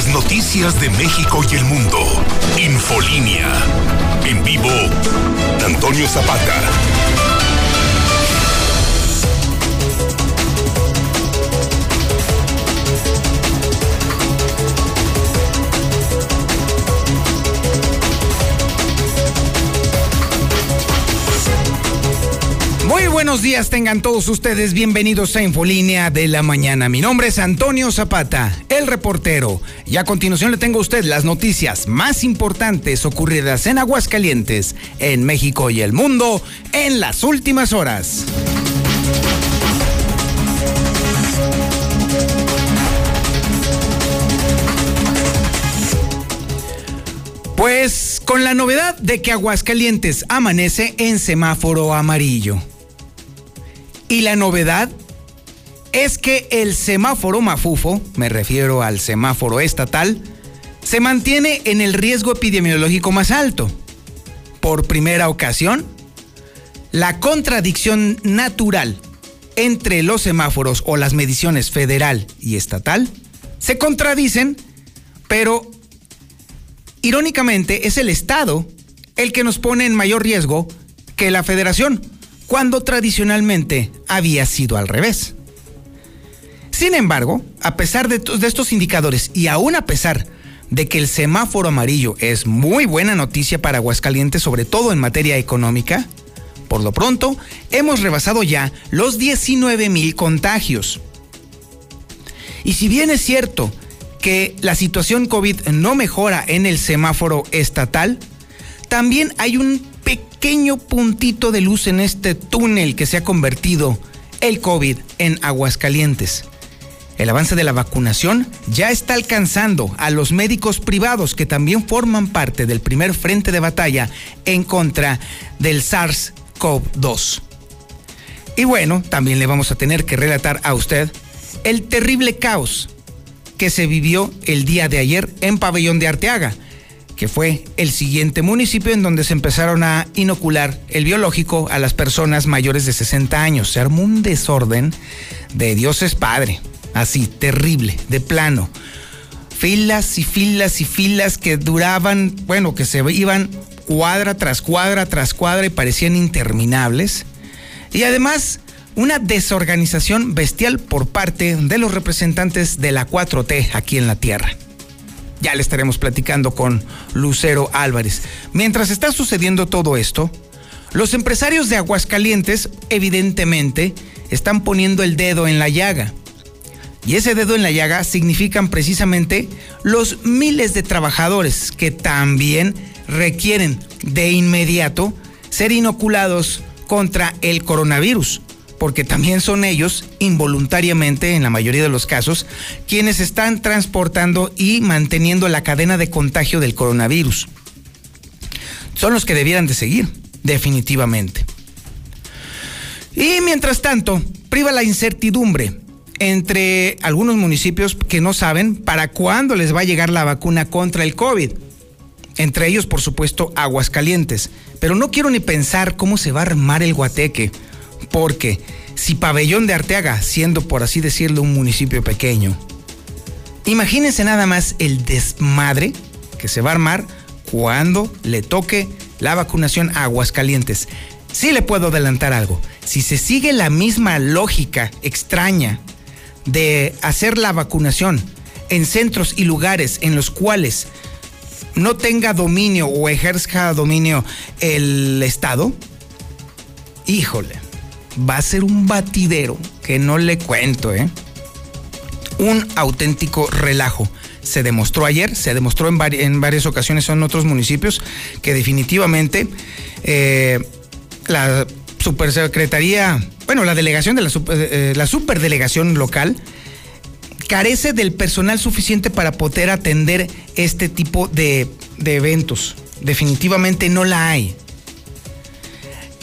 Las noticias de México y el mundo. Infolínea. En vivo, Antonio Zapata. Buenos días, tengan todos ustedes bienvenidos a Infolínea de la Mañana. Mi nombre es Antonio Zapata, el reportero. Y a continuación le tengo a usted las noticias más importantes ocurridas en Aguascalientes, en México y el mundo en las últimas horas. Pues con la novedad de que Aguascalientes amanece en semáforo amarillo. Y la novedad es que el semáforo mafufo, me refiero al semáforo estatal, se mantiene en el riesgo epidemiológico más alto. Por primera ocasión, la contradicción natural entre los semáforos o las mediciones federal y estatal se contradicen, pero irónicamente es el Estado el que nos pone en mayor riesgo que la federación, cuando tradicionalmente había sido al revés. Sin embargo, a pesar de, estos indicadores y aún a pesar de que el semáforo amarillo es muy buena noticia para Aguascalientes, sobre todo en materia económica, por lo pronto hemos rebasado ya los 19 mil contagios. Y si bien es cierto que la situación COVID no mejora en el semáforo estatal, también hay un pequeño puntito de luz en este túnel que se ha convertido el COVID en Aguascalientes. El avance de la vacunación ya está alcanzando a los médicos privados que también forman parte del primer frente de batalla en contra del SARS-CoV-2. Y bueno, también le vamos a tener que relatar a usted el terrible caos que se vivió el día de ayer en Pabellón de Arteaga, que fue el siguiente municipio en donde se empezaron a inocular el biológico a las personas mayores de 60 años. Se armó un desorden de Dios es Padre, así, terrible, de plano. Filas y filas y filas que duraban, bueno, que se iban cuadra tras cuadra tras cuadra y parecían interminables. Y además una desorganización bestial por parte de los representantes de la 4T aquí en la Tierra. Ya le estaremos platicando con Lucero Álvarez. Mientras está sucediendo todo esto, los empresarios de Aguascalientes evidentemente están poniendo el dedo en la llaga. Y ese dedo en la llaga significan precisamente los miles de trabajadores que también requieren de inmediato ser inoculados contra el coronavirus porque también son ellos, involuntariamente en la mayoría de los casos, quienes están transportando y manteniendo la cadena de contagio del coronavirus. Son los que debieran de seguir, definitivamente. Y mientras tanto, priva la incertidumbre entre algunos municipios que no saben para cuándo les va a llegar la vacuna contra el COVID. Entre ellos, por supuesto, Aguascalientes. Pero no quiero ni pensar cómo se va a armar el guateque porque si Pabellón de Arteaga, siendo por así decirlo un municipio pequeño, imagínense nada más el desmadre que se va a armar cuando le toque la vacunación a Aguascalientes. Sí le puedo adelantar algo. Si se sigue la misma lógica extraña de hacer la vacunación en centros y lugares en los cuales no tenga dominio o ejerza dominio el Estado, híjole, va a ser un batidero que no le cuento, ¿eh? Un auténtico relajo. Se demostró ayer, se demostró en, en varias ocasiones en otros municipios que definitivamente eh, la supersecretaría, bueno, la delegación de la, super, eh, la superdelegación local carece del personal suficiente para poder atender este tipo de eventos. Definitivamente no la hay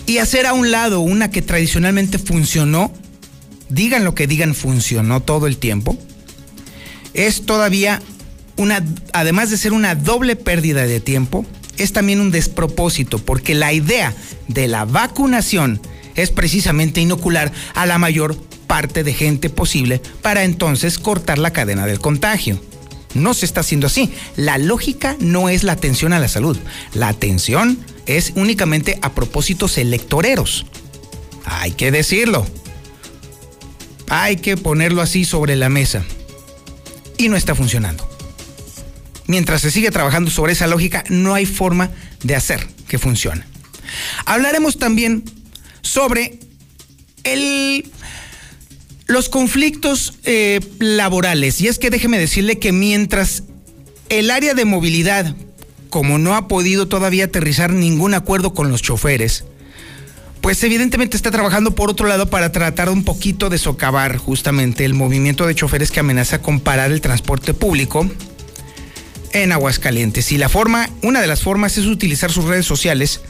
y hacer a un lado una que tradicionalmente funcionó, digan lo que digan, funcionó todo el tiempo, es todavía una, además de ser una doble pérdida de tiempo, es también un despropósito, porque la idea de la vacunación es precisamente inocular a la mayor parte de gente posible para entonces cortar la cadena del contagio. No se está haciendo así. La lógica no es la atención a la salud. La atención es únicamente a propósitos electoreros. Hay que decirlo. Hay que ponerlo así sobre la mesa. Y no está funcionando. Mientras se sigue trabajando sobre esa lógica, no hay forma de hacer que funcione. Hablaremos también sobre el los conflictos eh, laborales, y es que déjeme decirle que mientras el área de movilidad, como no ha podido todavía aterrizar ningún acuerdo con los choferes, pues evidentemente está trabajando por otro lado para tratar un poquito de socavar justamente el movimiento de choferes que amenaza con parar el transporte público en Aguascalientes. Y la forma, una de las formas es utilizar sus redes sociales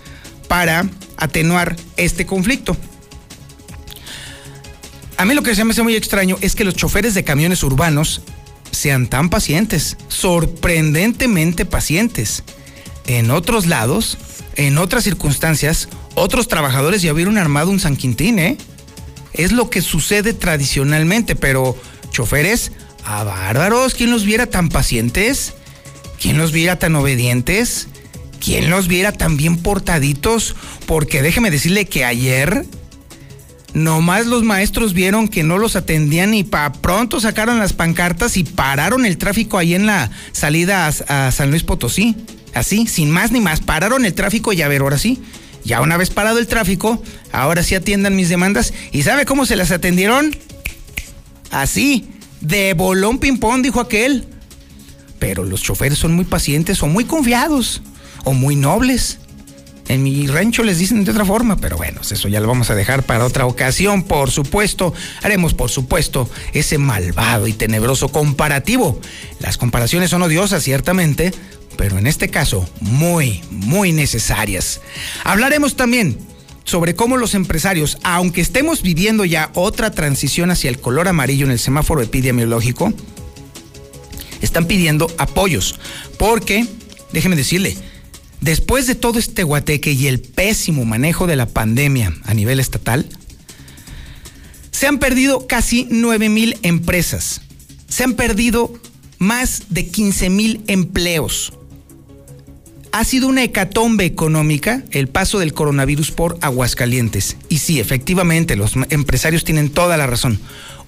para atenuar este conflicto. A mí lo que se me hace muy extraño es que los choferes de camiones urbanos sean tan pacientes, sorprendentemente pacientes. En otros lados, en otras circunstancias, otros trabajadores ya hubieron armado un San Quintín, ¿eh? Es lo que sucede tradicionalmente, pero choferes, a bárbaros, ¿quién los viera tan pacientes? ¿Quién los viera tan obedientes? ¿Quién los viera tan bien portaditos? Porque déjeme decirle que ayer Nomás los maestros vieron que no los atendían y para pronto sacaron las pancartas y pararon el tráfico ahí en la salida a, San Luis Potosí. Así, sin más ni más, pararon el tráfico y a ver, ahora sí. Ya una vez parado el tráfico, ahora sí atiendan mis demandas. ¿Y sabe cómo se las atendieron? Así, de bolón ping-pong, dijo aquel. Pero los choferes son muy pacientes o muy confiados o muy nobles. En mi rancho les dicen de otra forma, pero bueno, eso ya lo vamos a dejar para otra ocasión, por supuesto. Haremos, por supuesto, ese malvado y tenebroso comparativo. Las comparaciones son odiosas, ciertamente, pero en este caso, muy, muy necesarias. Hablaremos también sobre cómo los empresarios, aunque estemos viviendo ya otra transición hacia el color amarillo en el semáforo epidemiológico, están pidiendo apoyos, porque, déjeme decirle, Después de todo este guateque y el pésimo manejo de la pandemia a nivel estatal, se han perdido casi 9 mil empresas. Se han perdido más de 15 mil empleos. Ha sido una hecatombe económica el paso del coronavirus por Aguascalientes. Y sí, efectivamente, los empresarios tienen toda la razón.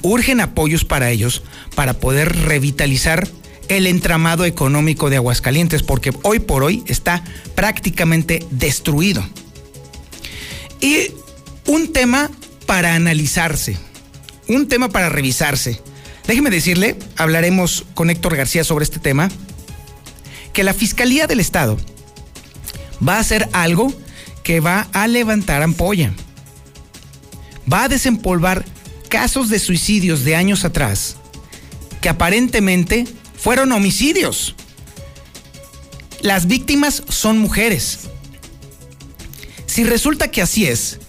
Urgen apoyos para ellos para poder revitalizar el entramado económico de Aguascalientes, porque hoy por hoy está prácticamente destruido. Y un tema para analizarse, un tema para revisarse. Déjeme decirle, hablaremos con Héctor García sobre este tema, que la Fiscalía del Estado va a hacer algo que va a levantar ampolla. Va a desempolvar casos de suicidios de años atrás que aparentemente fueron homicidios. Las víctimas son mujeres. Si resulta que así es,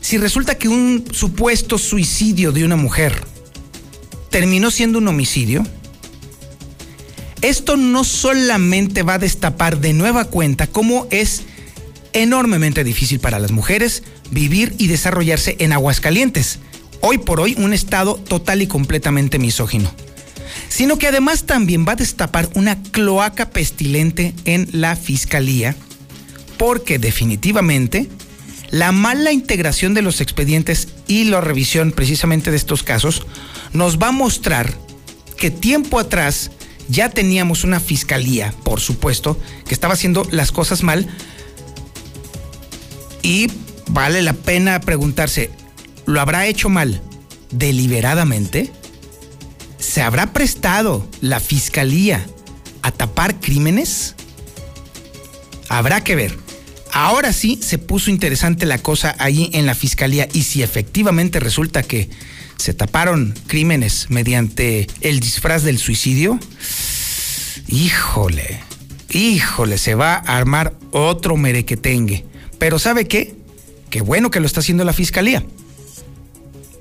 si resulta que un supuesto suicidio de una mujer terminó siendo un homicidio, esto no solamente va a destapar de nueva cuenta cómo es enormemente difícil para las mujeres vivir y desarrollarse en Aguascalientes, hoy por hoy un estado total y completamente misógino sino que además también va a destapar una cloaca pestilente en la fiscalía, porque definitivamente la mala integración de los expedientes y la revisión precisamente de estos casos nos va a mostrar que tiempo atrás ya teníamos una fiscalía, por supuesto, que estaba haciendo las cosas mal y vale la pena preguntarse, ¿lo habrá hecho mal deliberadamente? ¿Se habrá prestado la fiscalía a tapar crímenes? Habrá que ver. Ahora sí se puso interesante la cosa ahí en la fiscalía y si efectivamente resulta que se taparon crímenes mediante el disfraz del suicidio, híjole, híjole, se va a armar otro merequetengue. Pero ¿sabe qué? Qué bueno que lo está haciendo la fiscalía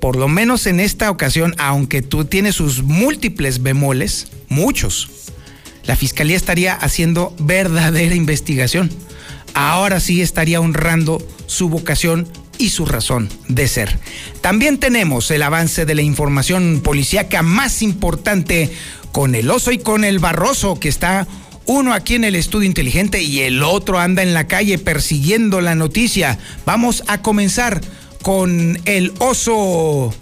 por lo menos en esta ocasión, aunque tú tienes sus múltiples bemoles, muchos, la fiscalía estaría haciendo verdadera investigación. Ahora sí estaría honrando su vocación y su razón de ser. También tenemos el avance de la información policíaca más importante con el oso y con el barroso que está uno aquí en el estudio inteligente y el otro anda en la calle persiguiendo la noticia. Vamos a comenzar con el oso.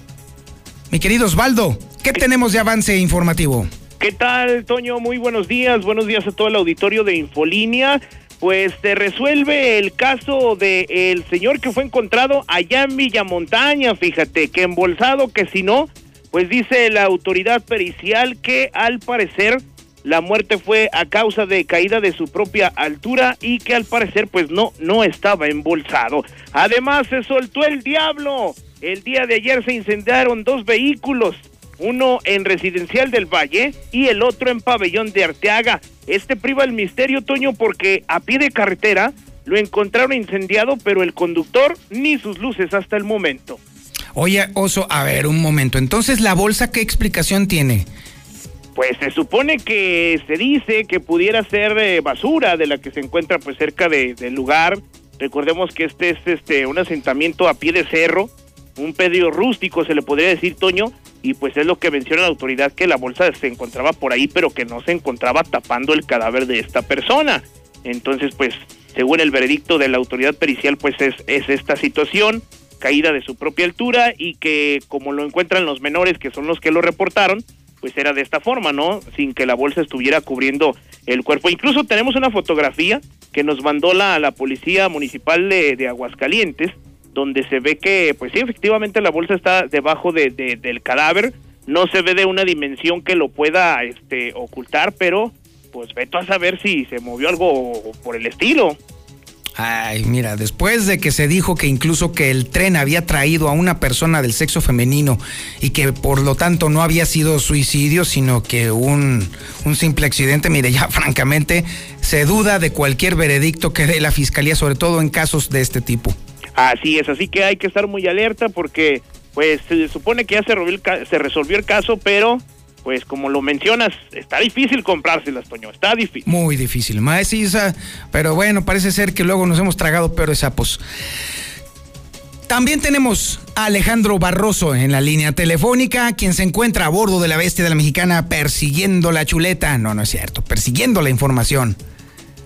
Mi querido Osvaldo, ¿qué tenemos de avance informativo? ¿Qué tal, Toño? Muy buenos días. Buenos días a todo el auditorio de Infolínea. Pues se resuelve el caso del el señor que fue encontrado allá en Villamontaña, fíjate, que embolsado, que si no, pues dice la autoridad pericial que al parecer la muerte fue a causa de caída de su propia altura y que al parecer pues no, no estaba embolsado. Además se soltó el diablo. El día de ayer se incendiaron dos vehículos, uno en Residencial del Valle y el otro en Pabellón de Arteaga. Este priva el misterio, Toño, porque a pie de carretera lo encontraron incendiado, pero el conductor ni sus luces hasta el momento. Oye, Oso, a ver, un momento. Entonces, ¿la bolsa qué explicación tiene? Pues se supone que se dice que pudiera ser eh, basura de la que se encuentra pues cerca de, del lugar. Recordemos que este es este un asentamiento a pie de cerro, un pedio rústico se le podría decir Toño, y pues es lo que menciona la autoridad que la bolsa se encontraba por ahí, pero que no se encontraba tapando el cadáver de esta persona. Entonces, pues, según el veredicto de la autoridad pericial, pues es, es esta situación, caída de su propia altura y que como lo encuentran los menores, que son los que lo reportaron, pues era de esta forma, ¿no? Sin que la bolsa estuviera cubriendo el cuerpo. Incluso tenemos una fotografía que nos mandó la, la policía municipal de, de Aguascalientes, donde se ve que, pues sí, efectivamente la bolsa está debajo de, de, del cadáver, no se ve de una dimensión que lo pueda este, ocultar, pero pues veto a saber si se movió algo por el estilo. Ay, mira, después de que se dijo que incluso que el tren había traído a una persona del sexo femenino y que por lo tanto no había sido suicidio, sino que un, un simple accidente, mire, ya francamente se duda de cualquier veredicto que dé la fiscalía, sobre todo en casos de este tipo. Así es, así que hay que estar muy alerta porque pues se supone que ya se resolvió el, se resolvió el caso, pero pues como lo mencionas, está difícil comprárselas, Toño, está difícil. Muy difícil, maestra, pero bueno, parece ser que luego nos hemos tragado peores sapos. También tenemos a Alejandro Barroso en la línea telefónica, quien se encuentra a bordo de la bestia de la mexicana persiguiendo la chuleta. No, no es cierto, persiguiendo la información.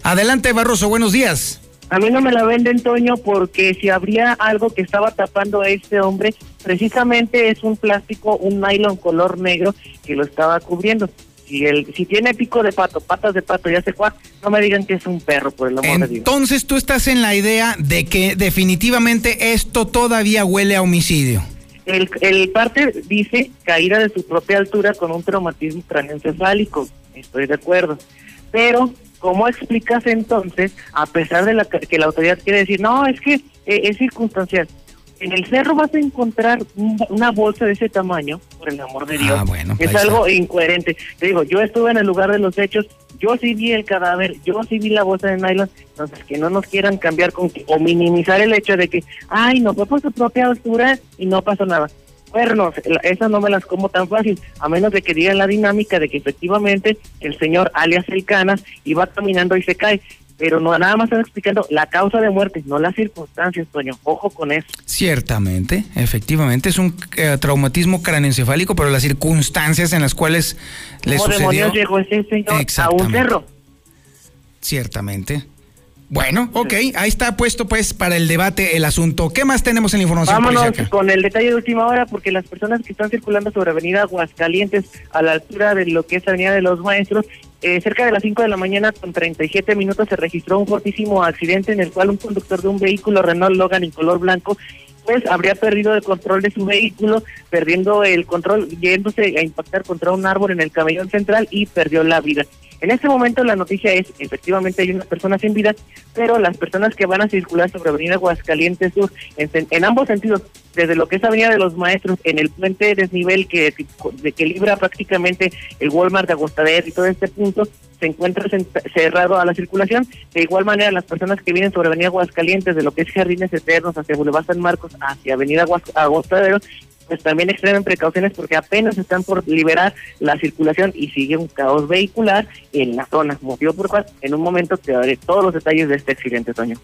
Adelante, Barroso, buenos días. A mí no me la venden, Toño, porque si habría algo que estaba tapando a este hombre, precisamente es un plástico, un nylon color negro que lo estaba cubriendo. Si, el, si tiene pico de pato, patas de pato, ya sé cuál, no me digan que es un perro, por el amor Entonces, de Dios. Entonces tú estás en la idea de que definitivamente esto todavía huele a homicidio. El, el parte dice caída de su propia altura con un traumatismo craneoencefálico. Estoy de acuerdo. Pero ¿Cómo explicas entonces, a pesar de la, que la autoridad quiere decir, no, es que eh, es circunstancial? En el cerro vas a encontrar una bolsa de ese tamaño, por el amor de Dios. Ah, bueno, es algo incoherente. Te digo, yo estuve en el lugar de los hechos, yo sí vi el cadáver, yo sí vi la bolsa de nylon, entonces que no nos quieran cambiar con que, o minimizar el hecho de que, ay, no fue por su propia altura y no pasó nada cuernos, esas no me las como tan fácil, a menos de que digan la dinámica de que efectivamente el señor alias El Canas iba caminando y se cae. Pero no nada más están explicando la causa de muerte, no las circunstancias, Toño. Ojo con eso. Ciertamente, efectivamente, es un eh, traumatismo craneoencefálico, pero las circunstancias en las cuales le ¿Cómo sucedió... demonios llegó ese señor a un cerro? Ciertamente. Bueno, ok, ahí está puesto pues para el debate el asunto. ¿Qué más tenemos en la información? Vámonos con el detalle de última hora, porque las personas que están circulando sobre Avenida Aguascalientes, a la altura de lo que es Avenida de los Maestros, eh, cerca de las 5 de la mañana con 37 minutos se registró un fortísimo accidente en el cual un conductor de un vehículo Renault Logan en color blanco pues habría perdido el control de su vehículo, perdiendo el control, yéndose a impactar contra un árbol en el camellón central y perdió la vida. En este momento la noticia es, efectivamente hay una persona sin vida, pero las personas que van a circular sobre Avenida Aguascalientes Sur, en, ambos sentidos, desde lo que es Avenida de los Maestros, en el puente de desnivel que, que libra prácticamente el Walmart de Agostader y todo este punto, se encuentra cerrado a la circulación. De igual manera, las personas que vienen sobre Avenida Aguascalientes, de lo que es Jardines Eternos hacia Boulevard San Marcos, hacia Avenida Agostadero, pues también extremen precauciones porque apenas están por liberar la circulación y sigue un caos vehicular en la zona, motivo por cual en un momento te daré todos los detalles de este accidente, Toño.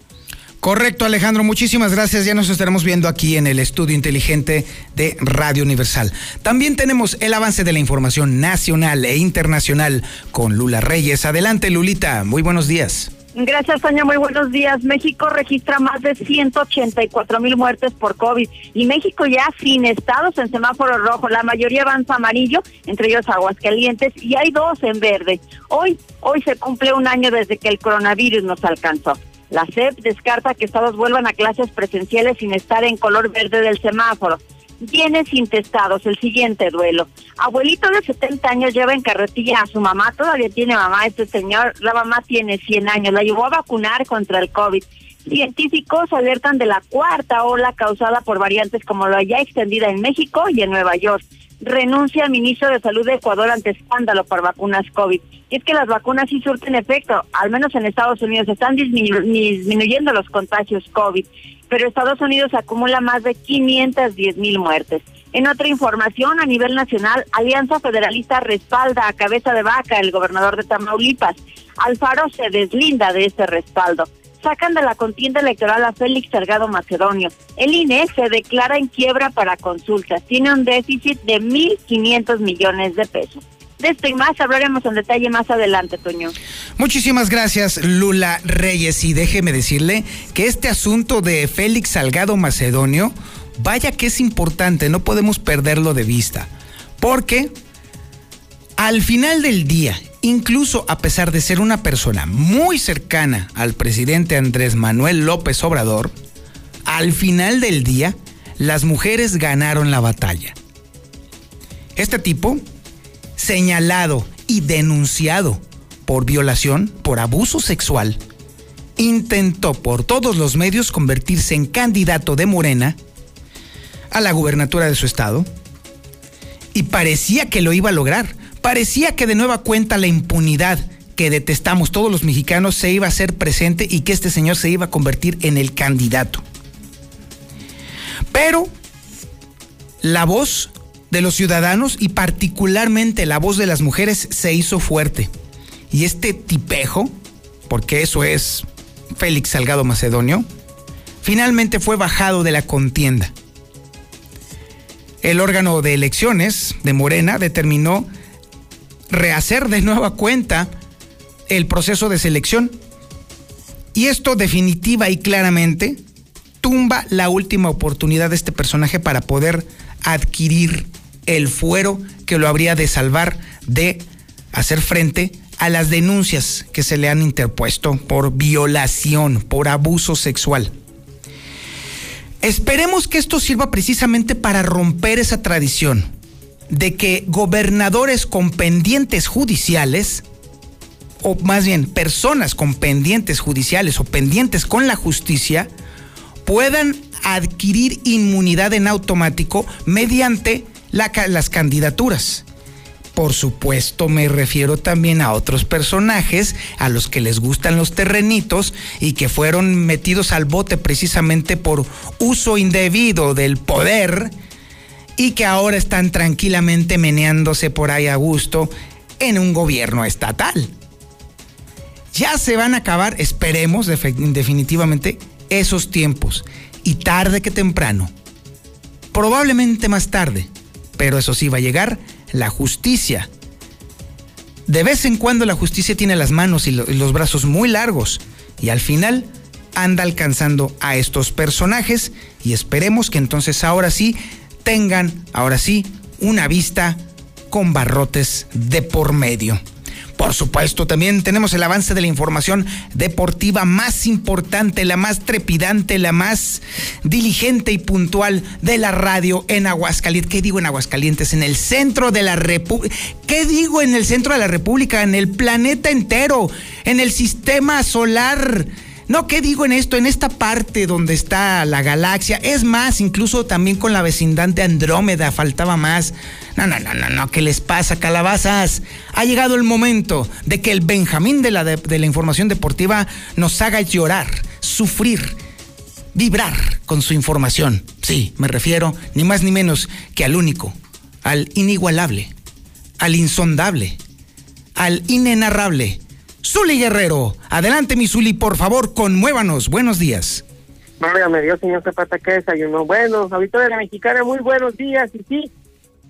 Correcto, Alejandro. Muchísimas gracias. Ya nos estaremos viendo aquí en el estudio inteligente de Radio Universal. También tenemos el avance de la información nacional e internacional con Lula Reyes. Adelante, Lulita. Muy buenos días. Gracias, Tania. Muy buenos días. México registra más de 184 mil muertes por COVID y México ya sin estados en semáforo rojo. La mayoría avanza amarillo, entre ellos Aguascalientes, y hay dos en verde. Hoy, hoy se cumple un año desde que el coronavirus nos alcanzó. La SEP descarta que estados vuelvan a clases presenciales sin estar en color verde del semáforo. Bienes intestados, el siguiente duelo. Abuelito de 70 años lleva en carretilla a su mamá, todavía tiene mamá este señor, la mamá tiene 100 años, la llevó a vacunar contra el COVID. Científicos alertan de la cuarta ola causada por variantes como la ya extendida en México y en Nueva York renuncia al ministro de Salud de Ecuador ante escándalo por vacunas COVID. Y es que las vacunas sí surten efecto, al menos en Estados Unidos están disminuyendo los contagios COVID, pero Estados Unidos acumula más de 510 mil muertes. En otra información, a nivel nacional, Alianza Federalista respalda a cabeza de vaca el gobernador de Tamaulipas. Alfaro se deslinda de este respaldo sacan de la contienda electoral a Félix Salgado Macedonio. El INE se declara en quiebra para consultas. Tiene un déficit de 1.500 millones de pesos. De esto y más hablaremos en detalle más adelante, Toño. Muchísimas gracias, Lula Reyes. Y déjeme decirle que este asunto de Félix Salgado Macedonio, vaya que es importante, no podemos perderlo de vista. Porque al final del día, incluso a pesar de ser una persona muy cercana al presidente Andrés Manuel López Obrador, al final del día, las mujeres ganaron la batalla. Este tipo, señalado y denunciado por violación, por abuso sexual, intentó por todos los medios convertirse en candidato de Morena a la gubernatura de su estado. Y parecía que lo iba a lograr. Parecía que de nueva cuenta la impunidad que detestamos todos los mexicanos se iba a hacer presente y que este señor se iba a convertir en el candidato. Pero la voz de los ciudadanos y particularmente la voz de las mujeres se hizo fuerte. Y este tipejo, porque eso es Félix Salgado Macedonio, finalmente fue bajado de la contienda. El órgano de elecciones de Morena determinó rehacer de nueva cuenta el proceso de selección. Y esto definitiva y claramente tumba la última oportunidad de este personaje para poder adquirir el fuero que lo habría de salvar de hacer frente a las denuncias que se le han interpuesto por violación, por abuso sexual. Esperemos que esto sirva precisamente para romper esa tradición de que gobernadores con pendientes judiciales, o más bien personas con pendientes judiciales o pendientes con la justicia, puedan adquirir inmunidad en automático mediante las candidaturas. Por supuesto, me refiero también a otros personajes a los que les gustan los terrenitos y que fueron metidos al bote precisamente por uso indebido del poder y que ahora están tranquilamente meneándose por ahí a gusto en un gobierno estatal. Ya se van a acabar, esperemos definitivamente, esos tiempos. Y tarde que temprano, probablemente más tarde, pero eso sí va a llegar la justicia. De vez en cuando la justicia tiene las manos y los brazos muy largos y al final anda alcanzando a estos personajes y esperemos que entonces ahora sí tengan, ahora sí, una vista con barrotes de por medio. Por supuesto, también tenemos el avance de la información deportiva más importante, la más trepidante, la más diligente y puntual de la radio en Aguascalientes. ¿Qué digo en Aguascalientes? En el centro de la República. ¿Qué digo en el centro de la República? En el planeta entero, en el sistema solar no, ¿qué digo en esto? En esta parte donde está la galaxia, es más, incluso también con la vecindad de Andrómeda faltaba más. No, no, no, no, no, ¿qué les pasa, calabazas? Ha llegado el momento de que el Benjamín de la, de la información deportiva nos haga llorar, sufrir, vibrar con su información. Sí, me refiero ni más ni menos que al único, al inigualable, al insondable, al inenarrable Zuli Guerrero. Adelante, mi Zuli, por favor, conmuévanos. Buenos días. me dio señor Zapata, que desayunó? Bueno, de la Mexicana, muy buenos días. Y sí,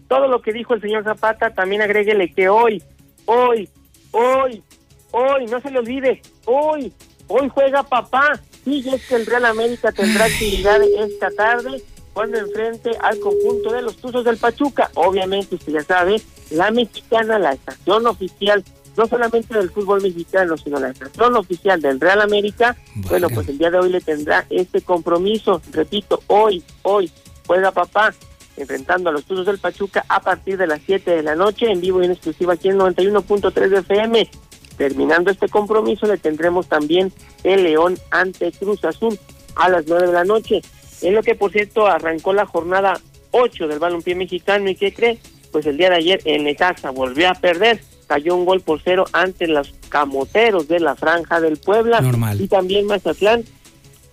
todo lo que dijo el señor Zapata, también agréguele que hoy, hoy, hoy, hoy, no se le olvide, hoy, hoy juega papá. Sí, es que el Real América tendrá actividad esta tarde cuando enfrente al conjunto de los Tuzos del Pachuca. Obviamente, usted ya sabe, la mexicana, la estación oficial no solamente del fútbol mexicano, sino la estación oficial del Real América, bueno. pues el día de hoy le tendrá este compromiso, repito, hoy, hoy, juega papá, enfrentando a los Tuzos del Pachuca a partir de las 7 de la noche, en vivo y en exclusiva aquí en 91.3 de FM. Terminando este compromiso, le tendremos también el León ante Cruz Azul a las 9 de la noche. En lo que, por cierto, arrancó la jornada 8 del balompié mexicano y ¿qué cree? Pues el día de ayer en Necaxa volvió a perder cayó un gol por cero ante los camoteros de la Franja del Puebla. Normal. Y también Mazatlán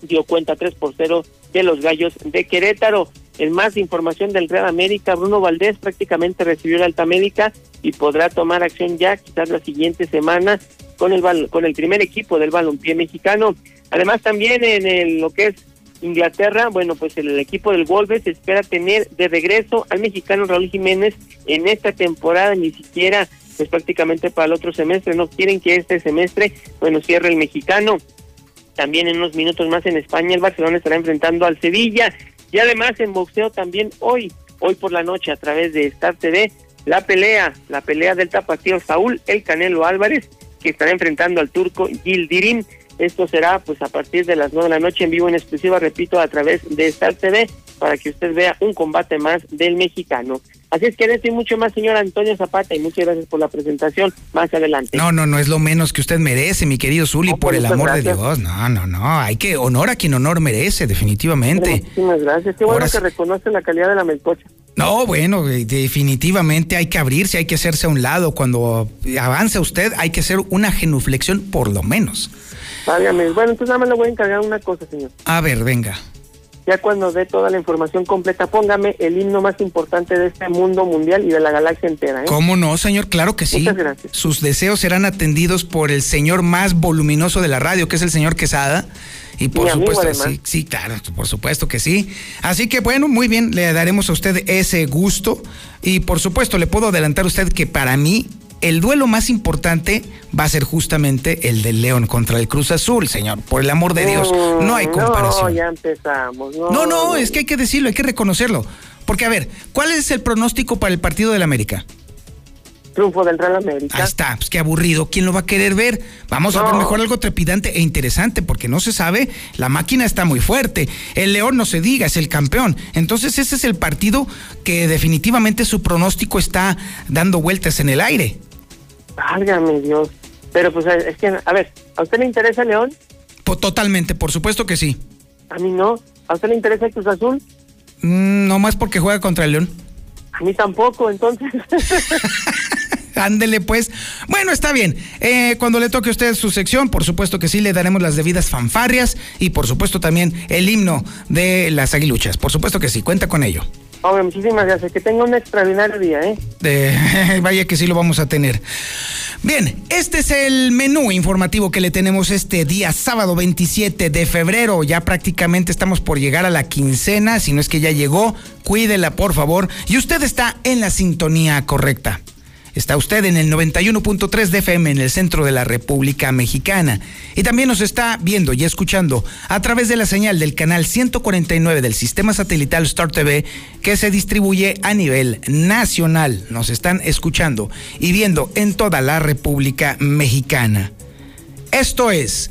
dio cuenta 3 por 0 de los Gallos de Querétaro. En más información del Real América, Bruno Valdés prácticamente recibió la alta médica y podrá tomar acción ya quizás la siguiente semana con el con el primer equipo del balompié mexicano. Además también en el, lo que es Inglaterra, bueno, pues el, equipo del Wolves espera tener de regreso al mexicano Raúl Jiménez en esta temporada, ni siquiera pues prácticamente para el otro semestre. No quieren que este semestre, bueno, cierre el mexicano. También en unos minutos más en España el Barcelona estará enfrentando al Sevilla. Y además en boxeo también hoy, hoy por la noche a través de Star TV, la pelea, la pelea del tapatío Saúl El Canelo Álvarez, que estará enfrentando al turco Gildirim. Esto será pues a partir de las nueve de la noche en vivo en exclusiva, repito, a través de Star TV, para que usted vea un combate más del mexicano. Así es que esto y mucho más, señor Antonio Zapata, y muchas gracias por la presentación. Más adelante. No, no, no es lo menos que usted merece, mi querido Zuli, por el amor de Dios. No, no, no. Hay que honor a quien honor merece, definitivamente. muchísimas gracias. Qué bueno que reconoce la calidad de la melcocha. No, bueno, eh, definitivamente hay que abrirse, hay que hacerse a un lado. Cuando avance usted, hay que hacer una genuflexión, por lo menos. Válgame. Bueno, entonces nada más le voy a encargar una cosa, señor. A ver, venga. Ya cuando dé toda la información completa, póngame el himno más importante de este mundo mundial y de la galaxia entera. ¿eh? ¿Cómo no, señor? Claro que sí. Muchas gracias. Sus deseos serán atendidos por el señor más voluminoso de la radio, que es el señor Quesada. Y por supuesto, sí, sí, claro, por supuesto que sí. Así que bueno, muy bien, le daremos a usted ese gusto. Y por supuesto, le puedo adelantar a usted que para mí el duelo más importante va a ser justamente el del León contra el Cruz Azul, señor. Por el amor de Dios, no hay comparación. No, ya empezamos. No, no, es que hay que decirlo, hay que reconocerlo. Porque, a ver, ¿cuál es el pronóstico para el partido del América? Triunfo del Real América. Ahí está, pues qué aburrido. ¿Quién lo va a querer ver? Vamos a ver mejor algo trepidante e interesante, porque no se sabe, la máquina está muy fuerte. El León no se diga, es el campeón. Entonces, ese es el partido que definitivamente su pronóstico está dando vueltas en el aire. Válgame Dios. Pero pues es que, a ver, ¿a usted le interesa León? totalmente, por supuesto que sí. A mí no. ¿A usted le interesa el Cruz Azul? Mm, no más porque juega contra el León. A mí tampoco, entonces. Ándele pues. Bueno, está bien. Eh, cuando le toque a usted su sección, por supuesto que sí, le daremos las debidas fanfarrias y por supuesto también el himno de las aguiluchas. Por supuesto que sí, cuenta con ello. Hombre, muchísimas gracias. Que tenga un extraordinario día, ¿eh? vaya que sí lo vamos a tener. Bien, este es el menú informativo que le tenemos este día, sábado 27 de febrero. Ya prácticamente estamos por llegar a la quincena, si no es que ya llegó, cuídela por favor. Y usted está en la sintonía correcta. Está usted en el 91.3 de FM en el centro de la República Mexicana. Y también nos está viendo y escuchando a través de la señal del canal 149 del sistema satelital Star TV que se distribuye a nivel nacional. Nos están escuchando y viendo en toda la República Mexicana. Esto es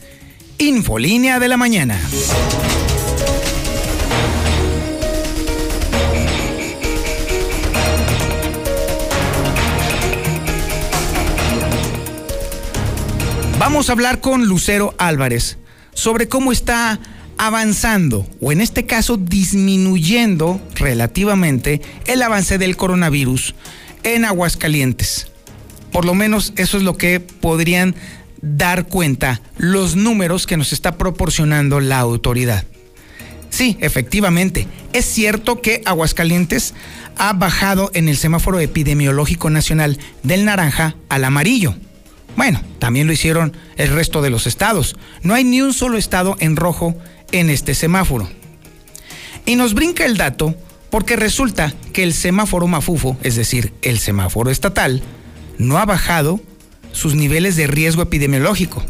Infolínea de la Mañana. Vamos a hablar con Lucero Álvarez sobre cómo está avanzando, o en este caso disminuyendo relativamente, el avance del coronavirus en Aguascalientes. Por lo menos eso es lo que podrían dar cuenta los números que nos está proporcionando la autoridad. Sí, efectivamente, es cierto que Aguascalientes ha bajado en el semáforo epidemiológico nacional del naranja al amarillo. Bueno, también lo hicieron el resto de los estados. No hay ni un solo estado en rojo en este semáforo. Y nos brinca el dato porque resulta que el semáforo Mafufo, es decir, el semáforo estatal, no ha bajado sus niveles de riesgo epidemiológico.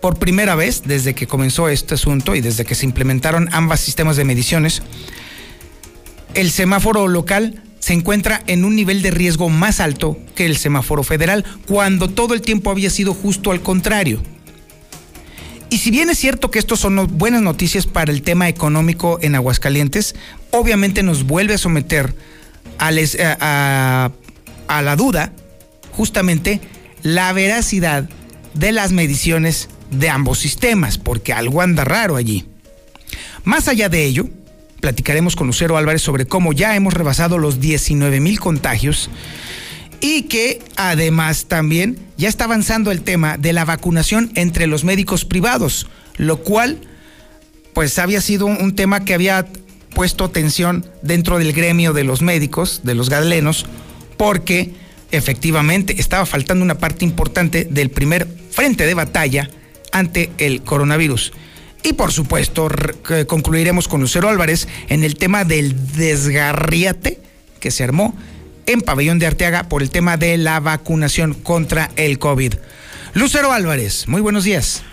Por primera vez desde que comenzó este asunto y desde que se implementaron ambos sistemas de mediciones, el semáforo local se encuentra en un nivel de riesgo más alto que el semáforo federal, cuando todo el tiempo había sido justo al contrario. Y si bien es cierto que estos son buenas noticias para el tema económico en Aguascalientes, obviamente nos vuelve a someter a, a la duda justamente la veracidad de las mediciones de ambos sistemas, porque algo anda raro allí. Más allá de ello, platicaremos con Lucero Álvarez sobre cómo ya hemos rebasado los 19 mil contagios y que además también ya está avanzando el tema de la vacunación entre los médicos privados, lo cual pues había sido un tema que había puesto tensión dentro del gremio de los médicos, de los galenos, porque efectivamente estaba faltando una parte importante del primer frente de batalla ante el coronavirus. Y por supuesto, concluiremos con Lucero Álvarez en el tema del desgarriate que se armó en Pabellón de Arteaga por el tema de la vacunación contra el COVID. Lucero Álvarez, muy buenos días.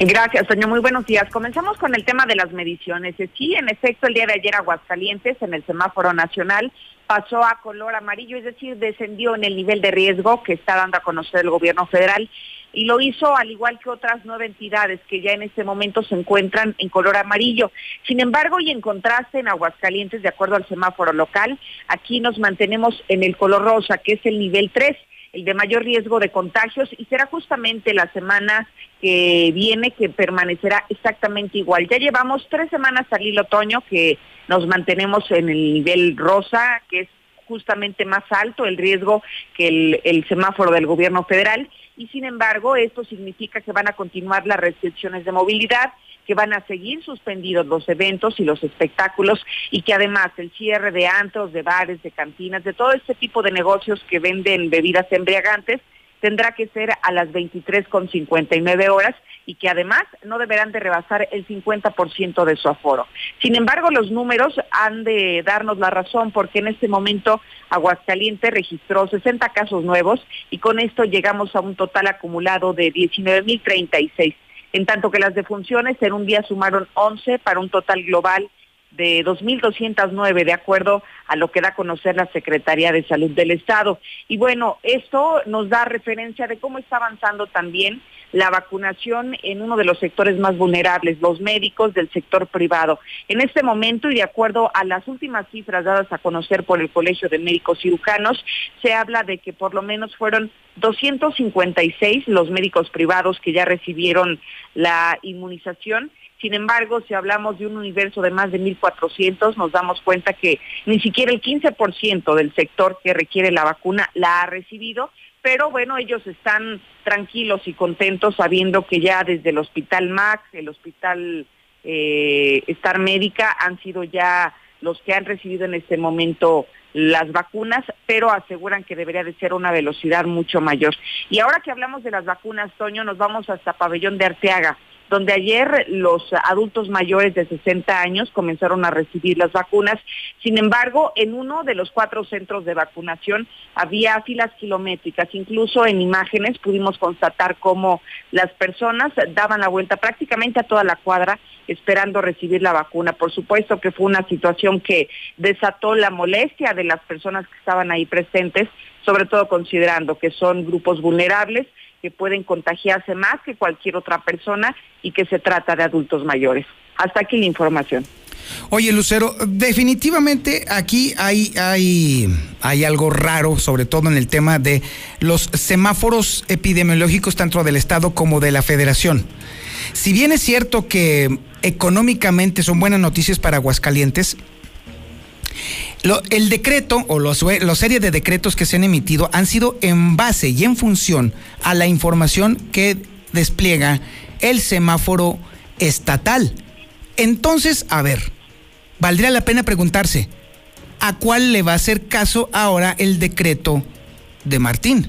Gracias, señor. Muy buenos días. Comenzamos con el tema de las mediciones. Sí, en efecto, el día de ayer Aguascalientes, en el semáforo nacional, pasó a color amarillo, es decir, descendió en el nivel de riesgo que está dando a conocer el gobierno federal y lo hizo al igual que otras nueve entidades que ya en este momento se encuentran en color amarillo. Sin embargo, y en contraste en Aguascalientes, de acuerdo al semáforo local, aquí nos mantenemos en el color rosa, que es el nivel 3 el de mayor riesgo de contagios y será justamente la semana que viene que permanecerá exactamente igual. Ya llevamos tres semanas al hilo otoño que nos mantenemos en el nivel rosa, que es justamente más alto el riesgo que el, el semáforo del gobierno federal y sin embargo esto significa que van a continuar las restricciones de movilidad, que van a seguir suspendidos los eventos y los espectáculos y que además el cierre de antros, de bares, de cantinas, de todo este tipo de negocios que venden bebidas embriagantes tendrá que ser a las 23 con 59 horas y que además no deberán de rebasar el 50% de su aforo. Sin embargo, los números han de darnos la razón porque en este momento Aguascalientes registró 60 casos nuevos y con esto llegamos a un total acumulado de 19.036, en tanto que las defunciones en un día sumaron 11 para un total global de 2.209, de acuerdo a lo que da a conocer la Secretaría de Salud del Estado. Y bueno, esto nos da referencia de cómo está avanzando también la vacunación en uno de los sectores más vulnerables, los médicos del sector privado. En este momento, y de acuerdo a las últimas cifras dadas a conocer por el Colegio de Médicos Cirujanos, se habla de que por lo menos fueron 256 los médicos privados que ya recibieron la inmunización sin embargo, si hablamos de un universo de más de 1.400, nos damos cuenta que ni siquiera el 15% del sector que requiere la vacuna la ha recibido, pero bueno, ellos están tranquilos y contentos sabiendo que ya desde el Hospital Max, el Hospital eh, Star Médica, han sido ya los que han recibido en este momento las vacunas, pero aseguran que debería de ser una velocidad mucho mayor. Y ahora que hablamos de las vacunas, Toño, nos vamos hasta Pabellón de Arteaga donde ayer los adultos mayores de 60 años comenzaron a recibir las vacunas. Sin embargo, en uno de los cuatro centros de vacunación había filas kilométricas. Incluso en imágenes pudimos constatar cómo las personas daban la vuelta prácticamente a toda la cuadra esperando recibir la vacuna. Por supuesto que fue una situación que desató la molestia de las personas que estaban ahí presentes, sobre todo considerando que son grupos vulnerables que pueden contagiarse más que cualquier otra persona y que se trata de adultos mayores. Hasta aquí la información. Oye, Lucero, definitivamente aquí hay, hay, hay algo raro, sobre todo en el tema de los semáforos epidemiológicos tanto del Estado como de la Federación. Si bien es cierto que económicamente son buenas noticias para Aguascalientes, el decreto o los, los series de decretos que se han emitido han sido en base y en función a la información que despliega el semáforo estatal. Entonces, a ver, valdría la pena preguntarse, ¿a cuál le va a hacer caso ahora el decreto de Martín?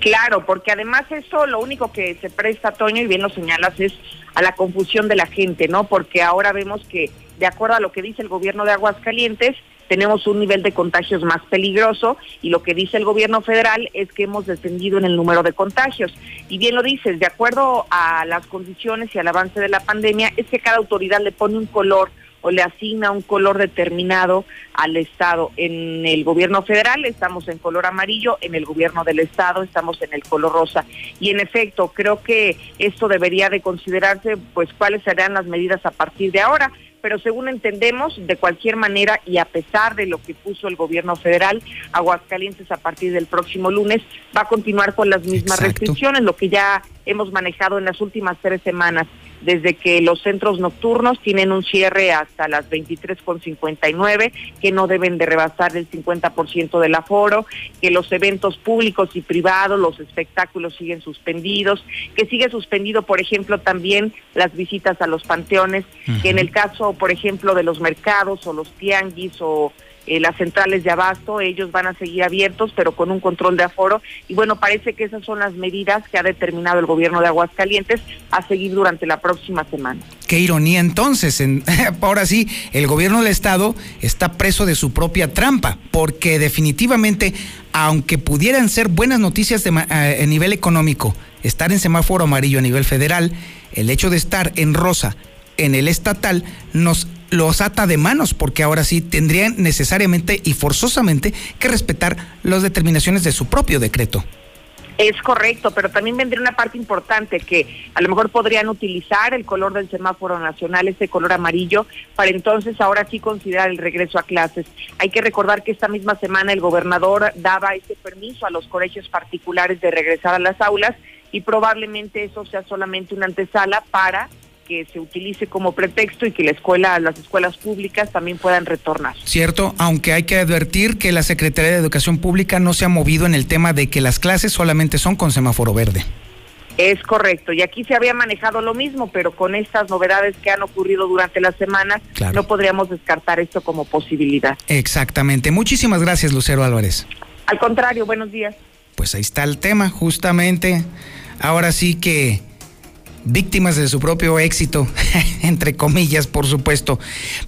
Claro, porque además eso lo único que se presta, Toño, y bien lo señalas, es a la confusión de la gente, ¿no? Porque ahora vemos que, de acuerdo a lo que dice el gobierno de Aguascalientes, tenemos un nivel de contagios más peligroso y lo que dice el gobierno federal es que hemos descendido en el número de contagios. Y bien lo dices, de acuerdo a las condiciones y al avance de la pandemia, es que cada autoridad le pone un color o le asigna un color determinado al Estado. En el gobierno federal estamos en color amarillo, en el gobierno del Estado estamos en el color rosa. Y en efecto, creo que esto debería de considerarse, pues, cuáles serán las medidas a partir de ahora pero según entendemos, de cualquier manera y a pesar de lo que puso el gobierno federal, Aguascalientes a partir del próximo lunes va a continuar con las mismas restricciones, lo que ya hemos manejado en las últimas tres semanas desde que los centros nocturnos tienen un cierre hasta las 23.59, que no deben de rebasar el 50% del aforo, que los eventos públicos y privados, los espectáculos siguen suspendidos, que sigue suspendido, por ejemplo, también las visitas a los panteones, que en el caso, por ejemplo, de los mercados o los tianguis o eh, las centrales de abasto, ellos van a seguir abiertos, pero con un control de aforo. Y bueno, parece que esas son las medidas que ha determinado el gobierno de Aguascalientes a seguir durante la próxima semana. Qué ironía entonces. ahora sí, el gobierno del Estado está preso de su propia trampa, porque definitivamente, aunque pudieran ser buenas noticias de, eh, a nivel económico, estar en semáforo amarillo a nivel federal, el hecho de estar en rosa en el estatal nos los ata de manos, porque ahora sí tendrían necesariamente y forzosamente que respetar las determinaciones de su propio decreto. Es correcto, pero también vendría una parte importante que a lo mejor podrían utilizar el color del semáforo nacional, ese color amarillo, para entonces ahora sí considerar el regreso a clases. Hay que recordar que esta misma semana el gobernador daba ese permiso a los colegios particulares de regresar a las aulas y probablemente eso sea solamente una antesala para que se utilice como pretexto y que la escuela, las escuelas públicas también puedan retornar. Cierto, aunque hay que advertir que la Secretaría de Educación Pública no se ha movido en el tema de que las clases solamente son con semáforo verde. Es correcto, y aquí se había manejado lo mismo, pero con estas novedades que han ocurrido durante la semana, no podríamos descartar esto como posibilidad. Exactamente. Muchísimas gracias, Lucero Álvarez. Al contrario, buenos días. Pues ahí está el tema, justamente. Ahora sí que víctimas de su propio éxito, entre comillas, por supuesto.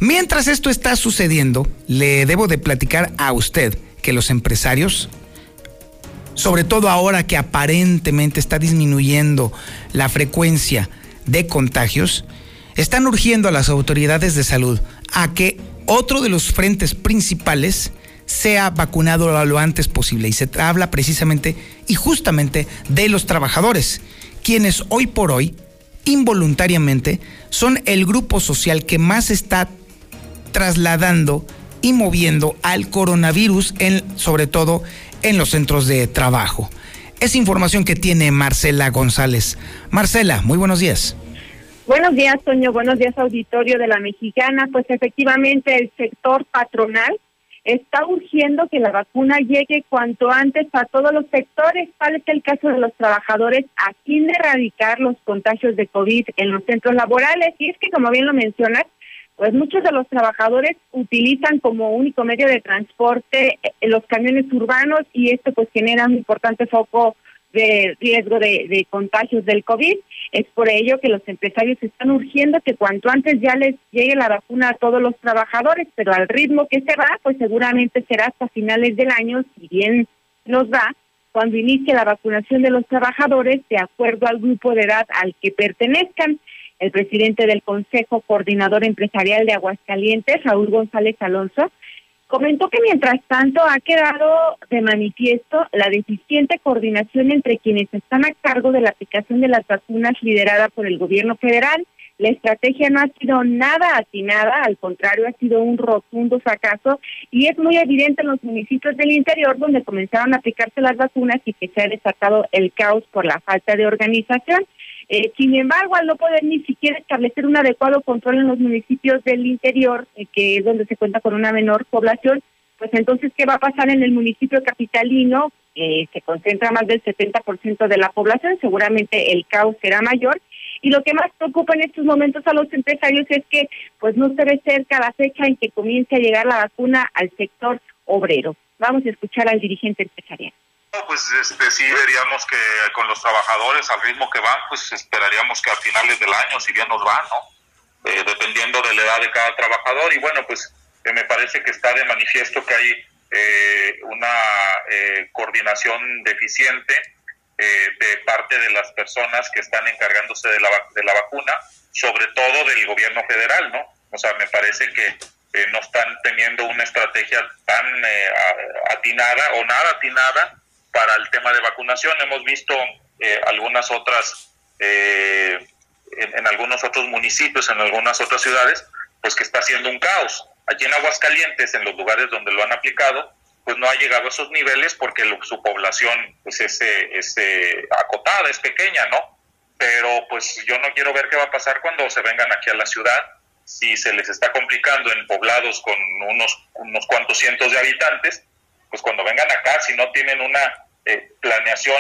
Mientras esto está sucediendo, le debo de platicar a usted que los empresarios, sobre todo ahora que aparentemente está disminuyendo la frecuencia de contagios, están urgiendo a las autoridades de salud a que otro de los frentes principales sea vacunado lo antes posible. Y se habla precisamente y justamente de los trabajadores, quienes hoy por hoy involuntariamente son el grupo social que más está trasladando y moviendo al coronavirus, en, sobre todo en los centros de trabajo. Es información que tiene Marcela González. Marcela, muy buenos días. Buenos días, Toño. Buenos días, auditorio de la Mexicana. Pues efectivamente el sector patronal está urgiendo que la vacuna llegue cuanto antes a todos los sectores, tal es el caso de los trabajadores, a fin de erradicar los contagios de COVID en los centros laborales. Y es que, como bien lo mencionas, pues muchos de los trabajadores utilizan como único medio de transporte eh, los camiones urbanos y esto pues genera un importante foco de riesgo de, de, contagios del COVID. Es por ello que los empresarios están urgiendo que cuanto antes ya les llegue la vacuna a todos los trabajadores, pero al ritmo que se va, pues seguramente será hasta finales del año, si bien nos va, cuando inicie la vacunación de los trabajadores de acuerdo al grupo de edad al que pertenezcan. El presidente del Consejo Coordinador Empresarial de Aguascalientes, Raúl González Alonso, Comentó que mientras tanto ha quedado de manifiesto la deficiente coordinación entre quienes están a cargo de la aplicación de las vacunas liderada por el gobierno federal. La estrategia no ha sido nada atinada, al contrario, ha sido un rotundo fracaso y es muy evidente en los municipios del interior donde comenzaron a aplicarse las vacunas y que se ha desatado el caos por la falta de organización. Eh, sin embargo, al no poder ni siquiera establecer un adecuado control en los municipios del interior, eh, que es donde se cuenta con una menor población, pues entonces, ¿qué va a pasar en el municipio capitalino? Eh, se concentra más del 70% de la población, seguramente el caos será mayor. Y lo que más preocupa en estos momentos a los empresarios es que pues no se ve cerca la fecha en que comience a llegar la vacuna al sector obrero. Vamos a escuchar al dirigente empresarial pues este sí veríamos que con los trabajadores al ritmo que van, pues esperaríamos que a finales del año, si bien nos van, ¿no? Eh, dependiendo de la edad de cada trabajador. Y bueno, pues eh, me parece que está de manifiesto que hay eh, una coordinación deficiente de parte de las personas que están encargándose de la, de la vacuna, sobre todo del gobierno federal, ¿no? O sea, me parece que no están teniendo una estrategia tan atinada o nada atinada para el tema de vacunación. Hemos visto eh, algunas otras, eh, en, algunos otros municipios, en algunas otras ciudades, pues que está haciendo un caos. Allí en Aguascalientes, en los lugares donde lo han aplicado, pues no ha llegado a esos niveles porque su población pues es, es acotada, es pequeña, ¿no? Pero pues yo no quiero ver qué va a pasar cuando se vengan aquí a la ciudad, si se les está complicando en poblados con unos, unos cuantos cientos de habitantes, pues cuando vengan acá, si no tienen una eh, planeación.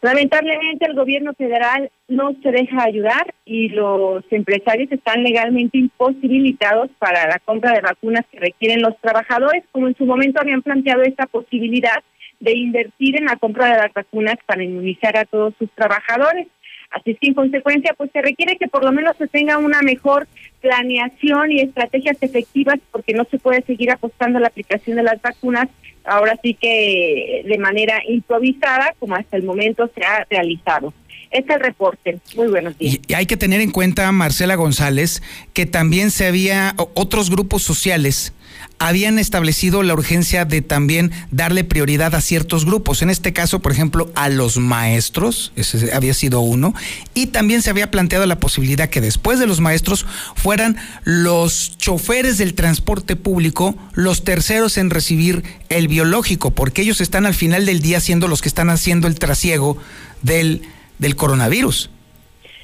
Lamentablemente el gobierno federal no se deja ayudar y los empresarios están legalmente imposibilitados para la compra de vacunas que requieren los trabajadores, como en su momento habían planteado esta posibilidad de invertir en la compra de las vacunas para inmunizar a todos sus trabajadores. Así es que en consecuencia pues se requiere que por lo menos se tenga una mejor planeación y estrategias efectivas porque no se puede seguir apostando a la aplicación de las vacunas ahora sí que de manera improvisada como hasta el momento se ha realizado. Este es el reporte. Muy buenos días. Y hay que tener en cuenta, Marcela González, que también se había otros grupos sociales habían establecido la urgencia de también darle prioridad a ciertos grupos, en este caso, por ejemplo, a los maestros, ese había sido uno, y también se había planteado la posibilidad que después de los maestros fueran los choferes del transporte público los terceros en recibir el biológico, porque ellos están al final del día siendo los que están haciendo el trasiego del, del coronavirus.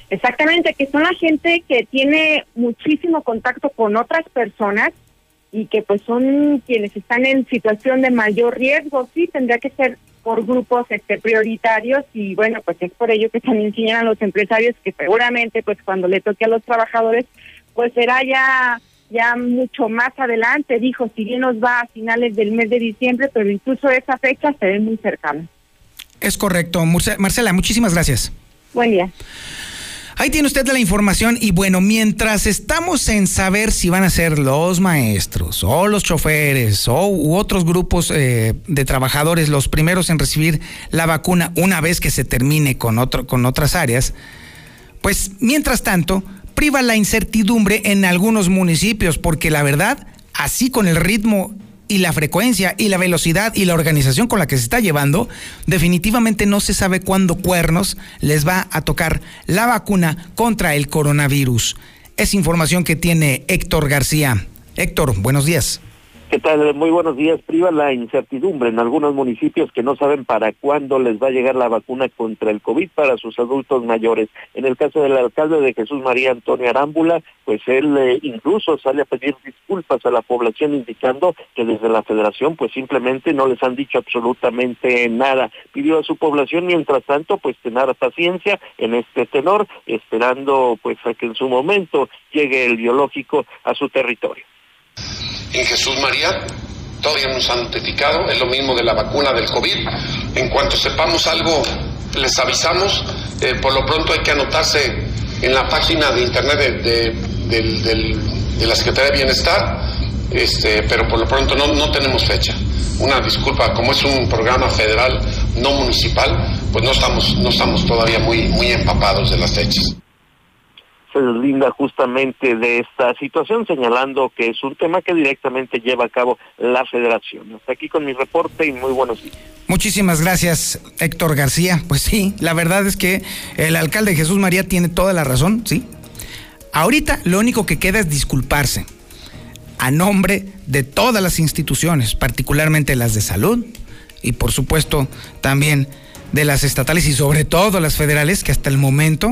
Exactamente, que son la gente que tiene muchísimo contacto con otras personas y que pues son quienes están en situación de mayor riesgo, sí, tendría que ser por grupos este prioritarios y bueno, pues es por ello que también señalan los empresarios que seguramente pues cuando le toque a los trabajadores pues será ya ya mucho más adelante, dijo, si bien nos va a finales del mes de diciembre, pero incluso esa fecha se ve muy cercana. Es correcto. Marcela, muchísimas gracias. Buen día. Ahí tiene usted la información y bueno, mientras estamos en saber si van a ser los maestros o los choferes o u otros grupos eh, de trabajadores los primeros en recibir la vacuna una vez que se termine con, otro, con otras áreas, pues mientras tanto priva la incertidumbre en algunos municipios porque la verdad, así con el ritmo y la frecuencia y la velocidad y la organización con la que se está llevando, definitivamente no se sabe cuándo cuernos les va a tocar la vacuna contra el coronavirus. Es información que tiene Héctor García. Héctor, buenos días. ¿Qué tal? Muy buenos días. Priva la incertidumbre en algunos municipios que no saben para cuándo les va a llegar la vacuna contra el COVID para sus adultos mayores. En el caso del alcalde de Jesús María Antonio Arámbula, pues él eh, incluso sale a pedir disculpas a la población indicando que desde la federación pues simplemente no les han dicho absolutamente nada. Pidió a su población mientras tanto pues tener paciencia en este tenor, esperando pues a que en su momento llegue el biológico a su territorio en Jesús María. Todavía nos han notificado, es lo mismo de la vacuna del COVID. En cuanto sepamos algo, les avisamos. Eh, por lo pronto hay que anotarse en la página de internet de, la Secretaría de Bienestar, este, pero por lo pronto no, no tenemos fecha. Una disculpa, como es un programa federal, no municipal, pues no estamos, no estamos todavía muy, muy empapados de las fechas se deslinda justamente de esta situación, señalando que es un tema que directamente lleva a cabo la federación. Hasta aquí con mi reporte y muy buenos días. Muchísimas gracias, Héctor García. Pues sí, la verdad es que el alcalde Jesús María tiene toda la razón, ¿sí? Ahorita lo único que queda es disculparse a nombre de todas las instituciones, particularmente las de salud y por supuesto también de las estatales y sobre todo las federales que hasta el momento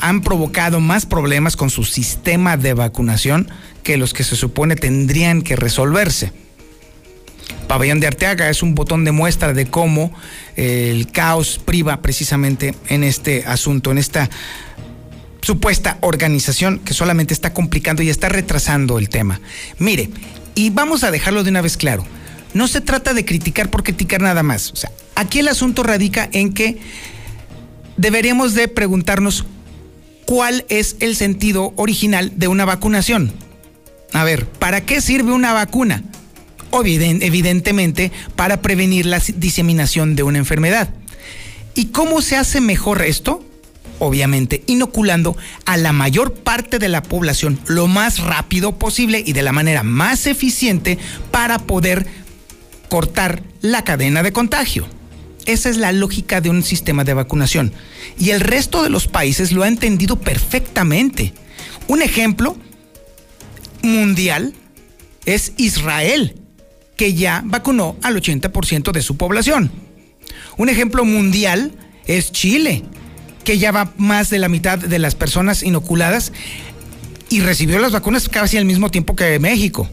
han provocado más problemas con su sistema de vacunación que los que se supone tendrían que resolverse. Pabellón de Arteaga es un botón de muestra de cómo el caos priva precisamente en este asunto, en esta supuesta organización que solamente está complicando y está retrasando el tema. Mire, y vamos a dejarlo de una vez claro, no se trata de criticar por criticar nada más. Aquí el asunto radica en que deberíamos de preguntarnos cuál es el sentido original de una vacunación. A ver, ¿para qué sirve una vacuna? Evidentemente, para prevenir la diseminación de una enfermedad. ¿Y cómo se hace mejor esto? Obviamente, inoculando a la mayor parte de la población lo más rápido posible y de la manera más eficiente para poder cortar la cadena de contagio. Esa es la lógica de un sistema de vacunación. Y el resto de los países lo ha entendido perfectamente. Un ejemplo mundial es Israel, que ya vacunó al 80% de su población. Un ejemplo mundial es Chile, que ya va más de la mitad de las personas inoculadas y recibió las vacunas casi al mismo tiempo que México.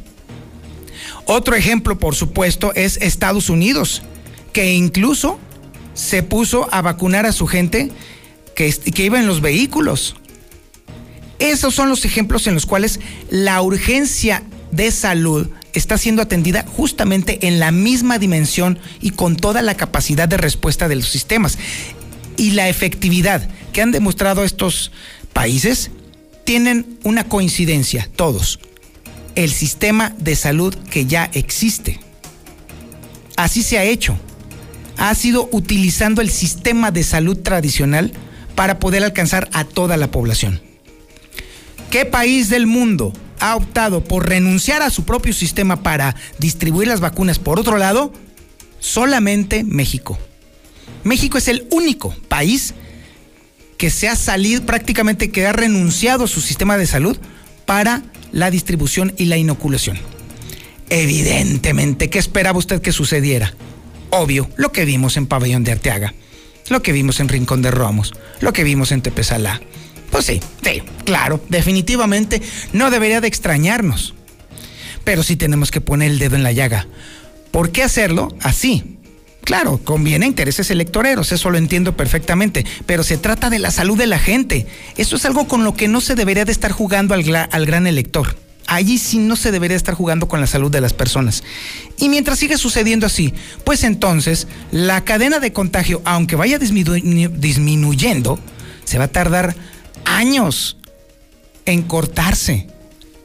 Otro ejemplo, por supuesto, es Estados Unidos, que incluso se puso a vacunar a su gente que, que iba en los vehículos. Esos son los ejemplos en los cuales la urgencia de salud está siendo atendida justamente en la misma dimensión y con toda la capacidad de respuesta de los sistemas. Y la efectividad que han demostrado estos países tienen una coincidencia, todos. El sistema de salud que ya existe. Así se ha hecho. Ha sido utilizando el sistema de salud tradicional para poder alcanzar a toda la población. ¿Qué país del mundo ha optado por renunciar a su propio sistema para distribuir las vacunas por otro lado? Solamente México. México es el único país que se ha salido prácticamente que ha renunciado a su sistema de salud para la distribución y la inoculación. Evidentemente, ¿qué esperaba usted que sucediera? Obvio, lo que vimos en Pabellón de Arteaga, lo que vimos en Rincón de Romos, lo que vimos en Tepezalá, pues sí, sí, claro, definitivamente no debería de extrañarnos. Pero sí tenemos que poner el dedo en la llaga. ¿Por qué hacerlo así? Claro, conviene a intereses electoreros, eso lo entiendo perfectamente, pero se trata de la salud de la gente. Eso es algo con lo que no se debería de estar jugando al, al gran elector. Allí sí no se debería estar jugando con la salud de las personas. Y mientras sigue sucediendo así, pues entonces la cadena de contagio, aunque vaya disminuyendo, se va a tardar años en cortarse,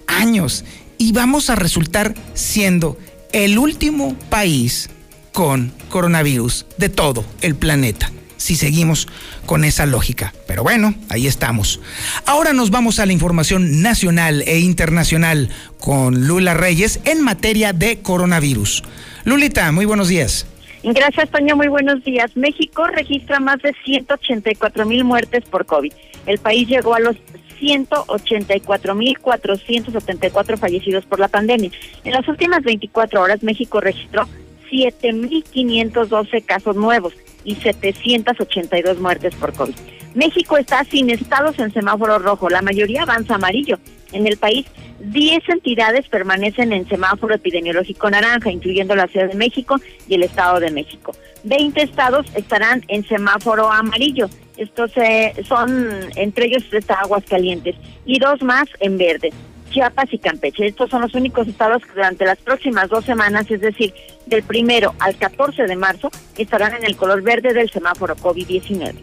años, y vamos a resultar siendo el último país con coronavirus de todo el planeta, si seguimos con esa lógica. Pero bueno, ahí estamos. Ahora nos vamos a la información nacional e internacional con Lula Reyes en materia de coronavirus. Lulita, muy buenos días. Gracias, Toño. Muy buenos días. México registra más de 184 mil muertes por COVID. El país llegó a los 184.474 fallecidos por la pandemia. En las últimas 24 horas, México registró 7.512 casos nuevos y 782 muertes por COVID. México está sin estados en semáforo rojo, la mayoría avanza amarillo. En el país, 10 entidades permanecen en semáforo epidemiológico naranja, incluyendo la Ciudad de México y el Estado de México. 20 estados estarán en semáforo amarillo. Estos eh, son, entre ellos está Aguascalientes, y dos más en verde. Chiapas y Campeche. Estos son los únicos estados que durante las próximas dos semanas, es decir, del primero al 14 de marzo, estarán en el color verde del semáforo COVID-19.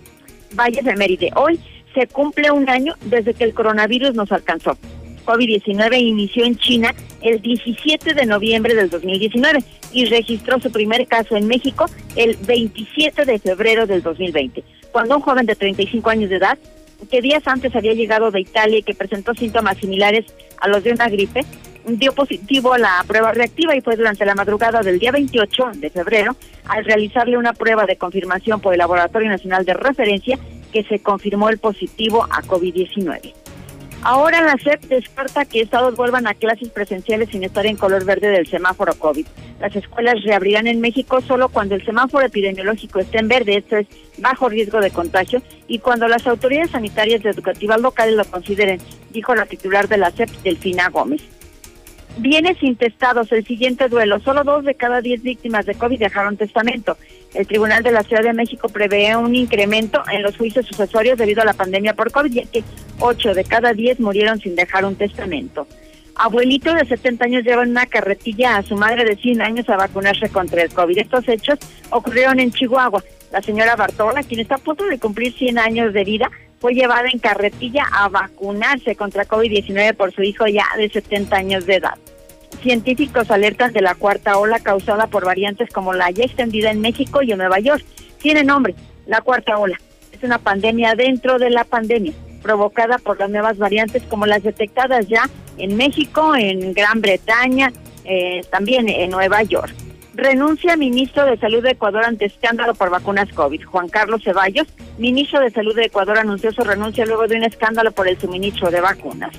Valles de Méride. Hoy se cumple un año desde que el coronavirus nos alcanzó. COVID-19 inició en China el 17 de noviembre del 2019 y registró su primer caso en México el 27 de febrero del 2020, cuando un joven de 35 años de edad, que días antes había llegado de Italia y que presentó síntomas similares a los de una gripe, dio positivo a la prueba reactiva y fue durante la madrugada del día 28 de febrero, al realizarle una prueba de confirmación por el Laboratorio Nacional de Referencia, que se confirmó el positivo a COVID-19. Ahora la SEP descarta que estados vuelvan a clases presenciales sin estar en color verde del semáforo COVID. Las escuelas reabrirán en México solo cuando el semáforo epidemiológico esté en verde, esto es bajo riesgo de contagio, y cuando las autoridades sanitarias y educativas locales lo consideren, dijo la titular de la SEP, Delfina Gómez. Bienes intestados, el siguiente duelo. Solo dos de cada diez víctimas de COVID dejaron testamento. El Tribunal de la Ciudad de México prevé un incremento en los juicios sucesorios debido a la pandemia por COVID, ya que ocho de cada diez murieron sin dejar un testamento. Abuelito de 70 años lleva en una carretilla a su madre de 100 años a vacunarse contra el COVID. Estos hechos ocurrieron en Chihuahua. La señora Bartola, quien está a punto de cumplir 100 años de vida, fue llevada en carretilla a vacunarse contra COVID-19 por su hijo ya de 70 años de edad. Científicos alertan de la cuarta ola causada por variantes como la ya extendida en México y en Nueva York. Tiene nombre, la cuarta ola. Es una pandemia dentro de la pandemia provocada por las nuevas variantes como las detectadas ya en México, en Gran Bretaña, eh, también en Nueva York. Renuncia ministro de Salud de Ecuador ante escándalo por vacunas COVID. Juan Carlos Ceballos, ministro de Salud de Ecuador, anunció su renuncia luego de un escándalo por el suministro de vacunas.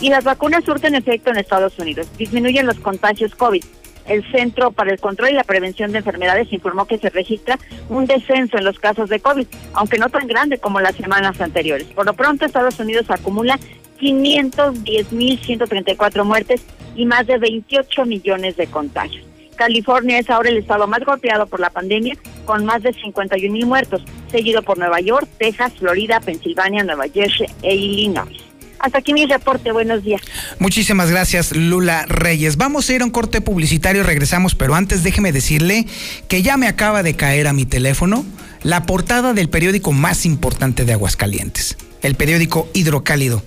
Y las vacunas surten efecto en Estados Unidos. Disminuyen los contagios COVID el Centro para el Control y la Prevención de Enfermedades informó que se registra un descenso en los casos de COVID, aunque no tan grande como las semanas anteriores. Por lo pronto, Estados Unidos acumula 510.134 muertes y más de 28 millones de contagios. California es ahora el estado más golpeado por la pandemia, con más de 51 mil muertos, seguido por Nueva York, Texas, Florida, Pensilvania, Nueva Jersey e Illinois. Hasta aquí mi reporte, buenos días. Muchísimas gracias, Lula Reyes. Vamos a ir a un corte publicitario, regresamos, pero antes déjeme decirle que ya me acaba de caer a mi teléfono la portada del periódico más importante de Aguascalientes, el periódico Hidrocálido.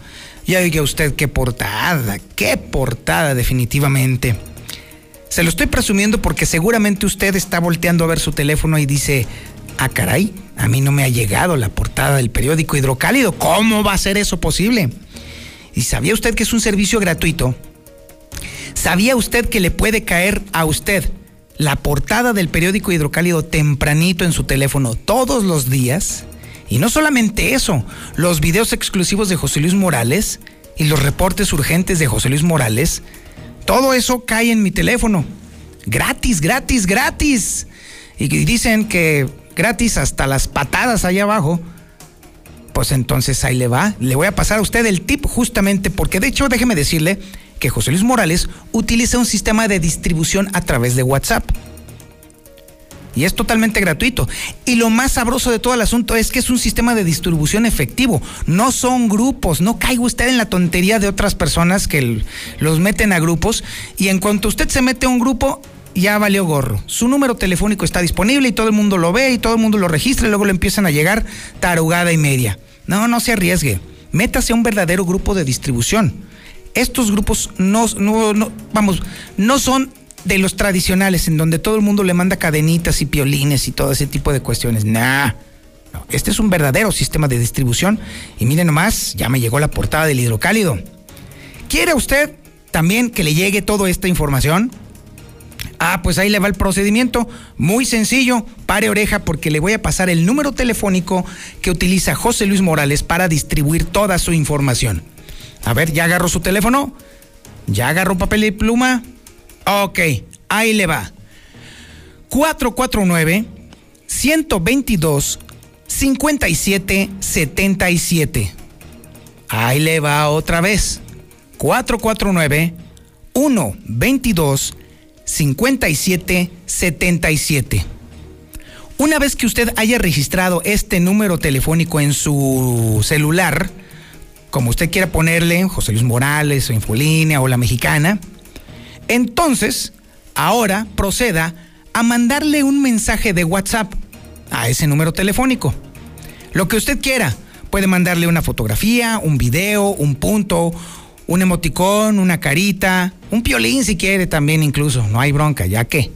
Ya diga usted qué portada, qué portada definitivamente. Se lo estoy presumiendo porque seguramente usted está volteando a ver su teléfono y dice, ah caray, a mí no me ha llegado la portada del periódico Hidrocálido. ¿Cómo va a ser eso posible? ¿Y sabía usted que es un servicio gratuito? ¿Sabía usted que le puede caer a usted la portada del periódico Hidrocálido tempranito en su teléfono todos los días? Y no solamente eso, los videos exclusivos de José Luis Morales y los reportes urgentes de José Luis Morales, todo eso cae en mi teléfono. Gratis, gratis, gratis. Y dicen que gratis hasta las patadas allá abajo pues entonces ahí le va. Le voy a pasar a usted el tip justamente porque de hecho déjeme decirle que José Luis Morales utiliza un sistema de distribución a través de WhatsApp. Y es totalmente gratuito. Y lo más sabroso de todo el asunto es que es un sistema de distribución efectivo. No son grupos. No caiga usted en la tontería de otras personas que los meten a grupos. Y en cuanto usted se mete a un grupo, ya valió gorro. Su número telefónico está disponible y todo el mundo lo ve y todo el mundo lo registra y luego le empiezan a llegar tarugada y media. No, no se arriesgue. Métase a un verdadero grupo de distribución. Estos grupos no, no, vamos, no son de los tradicionales en donde todo el mundo le manda cadenitas y piolines y todo ese tipo de cuestiones. Nah. este es un verdadero sistema de distribución y miren nomás, ya me llegó la portada del hidrocálido. ¿Quiere usted también que le llegue toda esta información? Ah, pues ahí le va el procedimiento. Muy sencillo. Pare oreja porque le voy a pasar el número telefónico que utiliza José Luis Morales para distribuir toda su información. A ver, ¿ya agarró su teléfono? ¿Ya agarró papel y pluma? Ok, ahí le va. 449 122 5777. Ahí le va otra vez. 449 122 5777. Una vez que usted haya registrado este número telefónico en su celular, como usted quiera ponerle, José Luis Morales o Infolínea o la mexicana, entonces, ahora proceda a mandarle un mensaje de WhatsApp a ese número telefónico. Lo que usted quiera. Puede mandarle una fotografía, un video, un punto, un emoticón, una carita, un piolín si quiere también incluso, no hay bronca, ya que.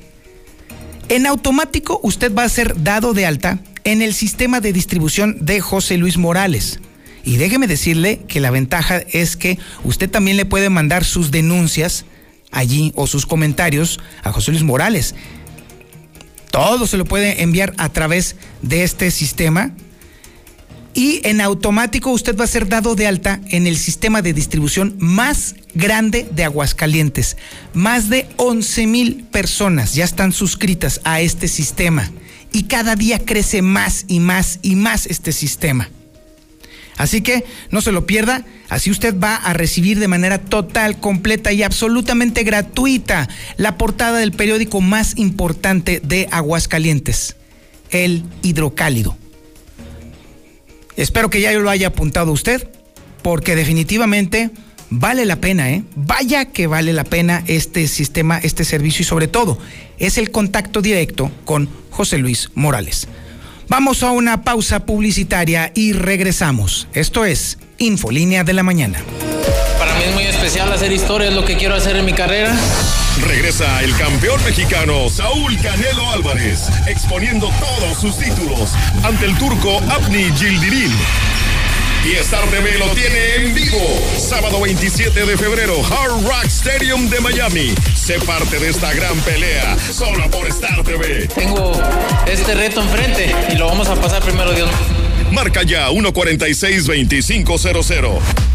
En automático usted va a ser dado de alta en el sistema de distribución de José Luis Morales. Y déjeme decirle que la ventaja es que usted también le puede mandar sus denuncias allí o sus comentarios a José Luis Morales. Todo se lo puede enviar a través de este sistema y en automático usted va a ser dado de alta en el sistema de distribución más grande de Aguascalientes. Más de 11 mil personas ya están suscritas a este sistema y cada día crece más y más y más este sistema. Así que no se lo pierda, así usted va a recibir de manera total, completa y absolutamente gratuita la portada del periódico más importante de Aguascalientes, el Hidrocálido. Espero que ya lo haya apuntado usted, porque definitivamente vale la pena, ¿eh? Vaya que vale la pena este sistema, este servicio y sobre todo es el contacto directo con José Luis Morales. Vamos a una pausa publicitaria y regresamos. Esto es Infolínea de la Mañana. Para mí es muy especial hacer historia, es lo que quiero hacer en mi carrera. Regresa el campeón mexicano Saúl Canelo Álvarez, exponiendo todos sus títulos ante el turco Abni Gildirim. Y Star TV lo tiene en vivo. Sábado 27 de febrero, Hard Rock Stadium de Miami. Sé parte de esta gran pelea, solo por Star TV. Tengo este reto enfrente y lo vamos a pasar primero, Dios. Marca ya 146-2500.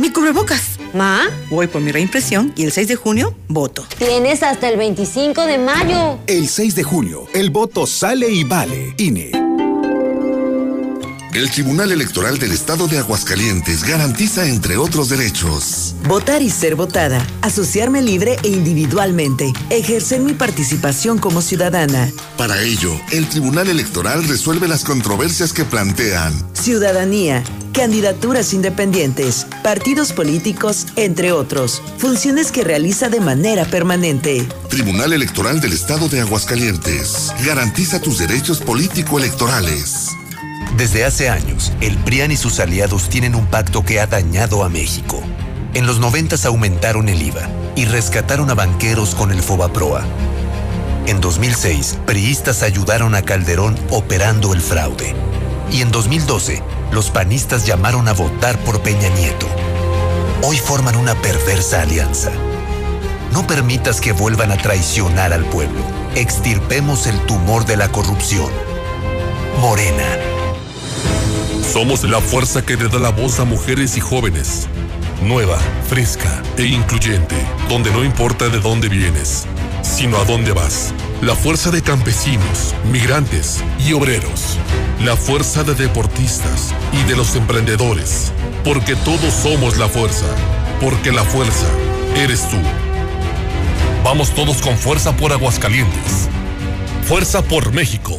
Mi cubrebocas. ¿Ma? Voy por mi reimpresión y el 6 de junio voto. Tienes hasta el 25 de mayo. El 6 de junio, el voto sale y vale. INE. El Tribunal Electoral del Estado de Aguascalientes garantiza, entre otros derechos, votar y ser votada, asociarme libre e individualmente, ejercer mi participación como ciudadana. Para ello, el Tribunal Electoral resuelve las controversias que plantean ciudadanía, candidaturas independientes, partidos políticos, entre otros, funciones que realiza de manera permanente. Tribunal Electoral del Estado de Aguascalientes, garantiza tus derechos político-electorales. Desde hace años, el PRIAN y sus aliados tienen un pacto que ha dañado a México. En los 90 aumentaron el IVA y rescataron a banqueros con el Fobaproa. En 2006, priistas ayudaron a Calderón operando el fraude. Y en 2012, los panistas llamaron a votar por Peña Nieto. Hoy forman una perversa alianza. No permitas que vuelvan a traicionar al pueblo. Extirpemos el tumor de la corrupción. Morena. Somos la fuerza que le da la voz a mujeres y jóvenes. Nueva, fresca e incluyente, donde no importa de dónde vienes, sino a dónde vas. La fuerza de campesinos, migrantes y obreros. La fuerza de deportistas y de los emprendedores. Porque todos somos la fuerza. Porque la fuerza eres tú. Vamos todos con fuerza por Aguascalientes. Fuerza por México.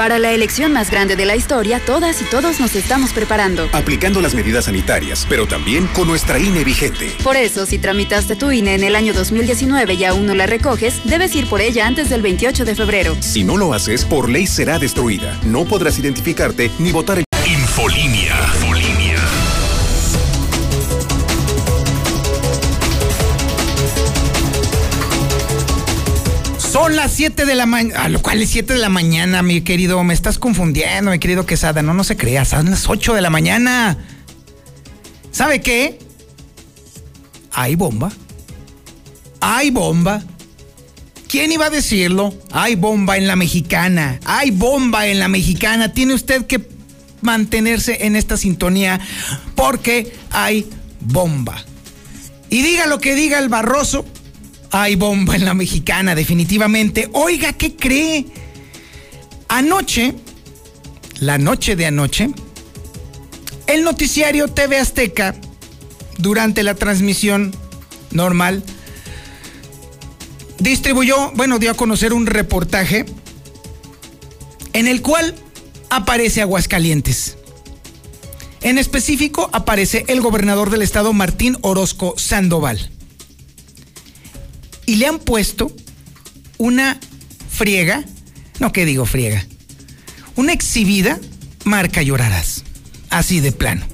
Para la elección más grande de la historia, todas y todos nos estamos preparando. Aplicando las medidas sanitarias, pero también con nuestra INE vigente. Por eso, si tramitaste tu INE en el año 2019 y aún no la recoges, debes ir por ella antes del 28 de febrero. Si no lo haces, por ley será destruida. No podrás identificarte ni votar en... Infolínea. 7 de la mañana. A lo cual es 7 de la mañana, mi querido. Me estás confundiendo, mi querido Quesada. No, no se crea. Son las 8 de la mañana. ¿Sabe qué? Hay bomba. Hay bomba. ¿Quién iba a decirlo? Hay bomba en la mexicana. Hay bomba en la mexicana. Tiene usted que mantenerse en esta sintonía porque hay bomba. Y diga lo que diga el barroso, hay bomba en la mexicana, definitivamente. Oiga, ¿qué cree? Anoche, la noche de anoche, el noticiario TV Azteca, durante la transmisión normal, distribuyó, bueno, dio a conocer un reportaje en el cual aparece Aguascalientes. En específico aparece el gobernador del estado Martín Orozco Sandoval y le han puesto una friega, no que digo friega, una exhibida marca llorarás, así de plano.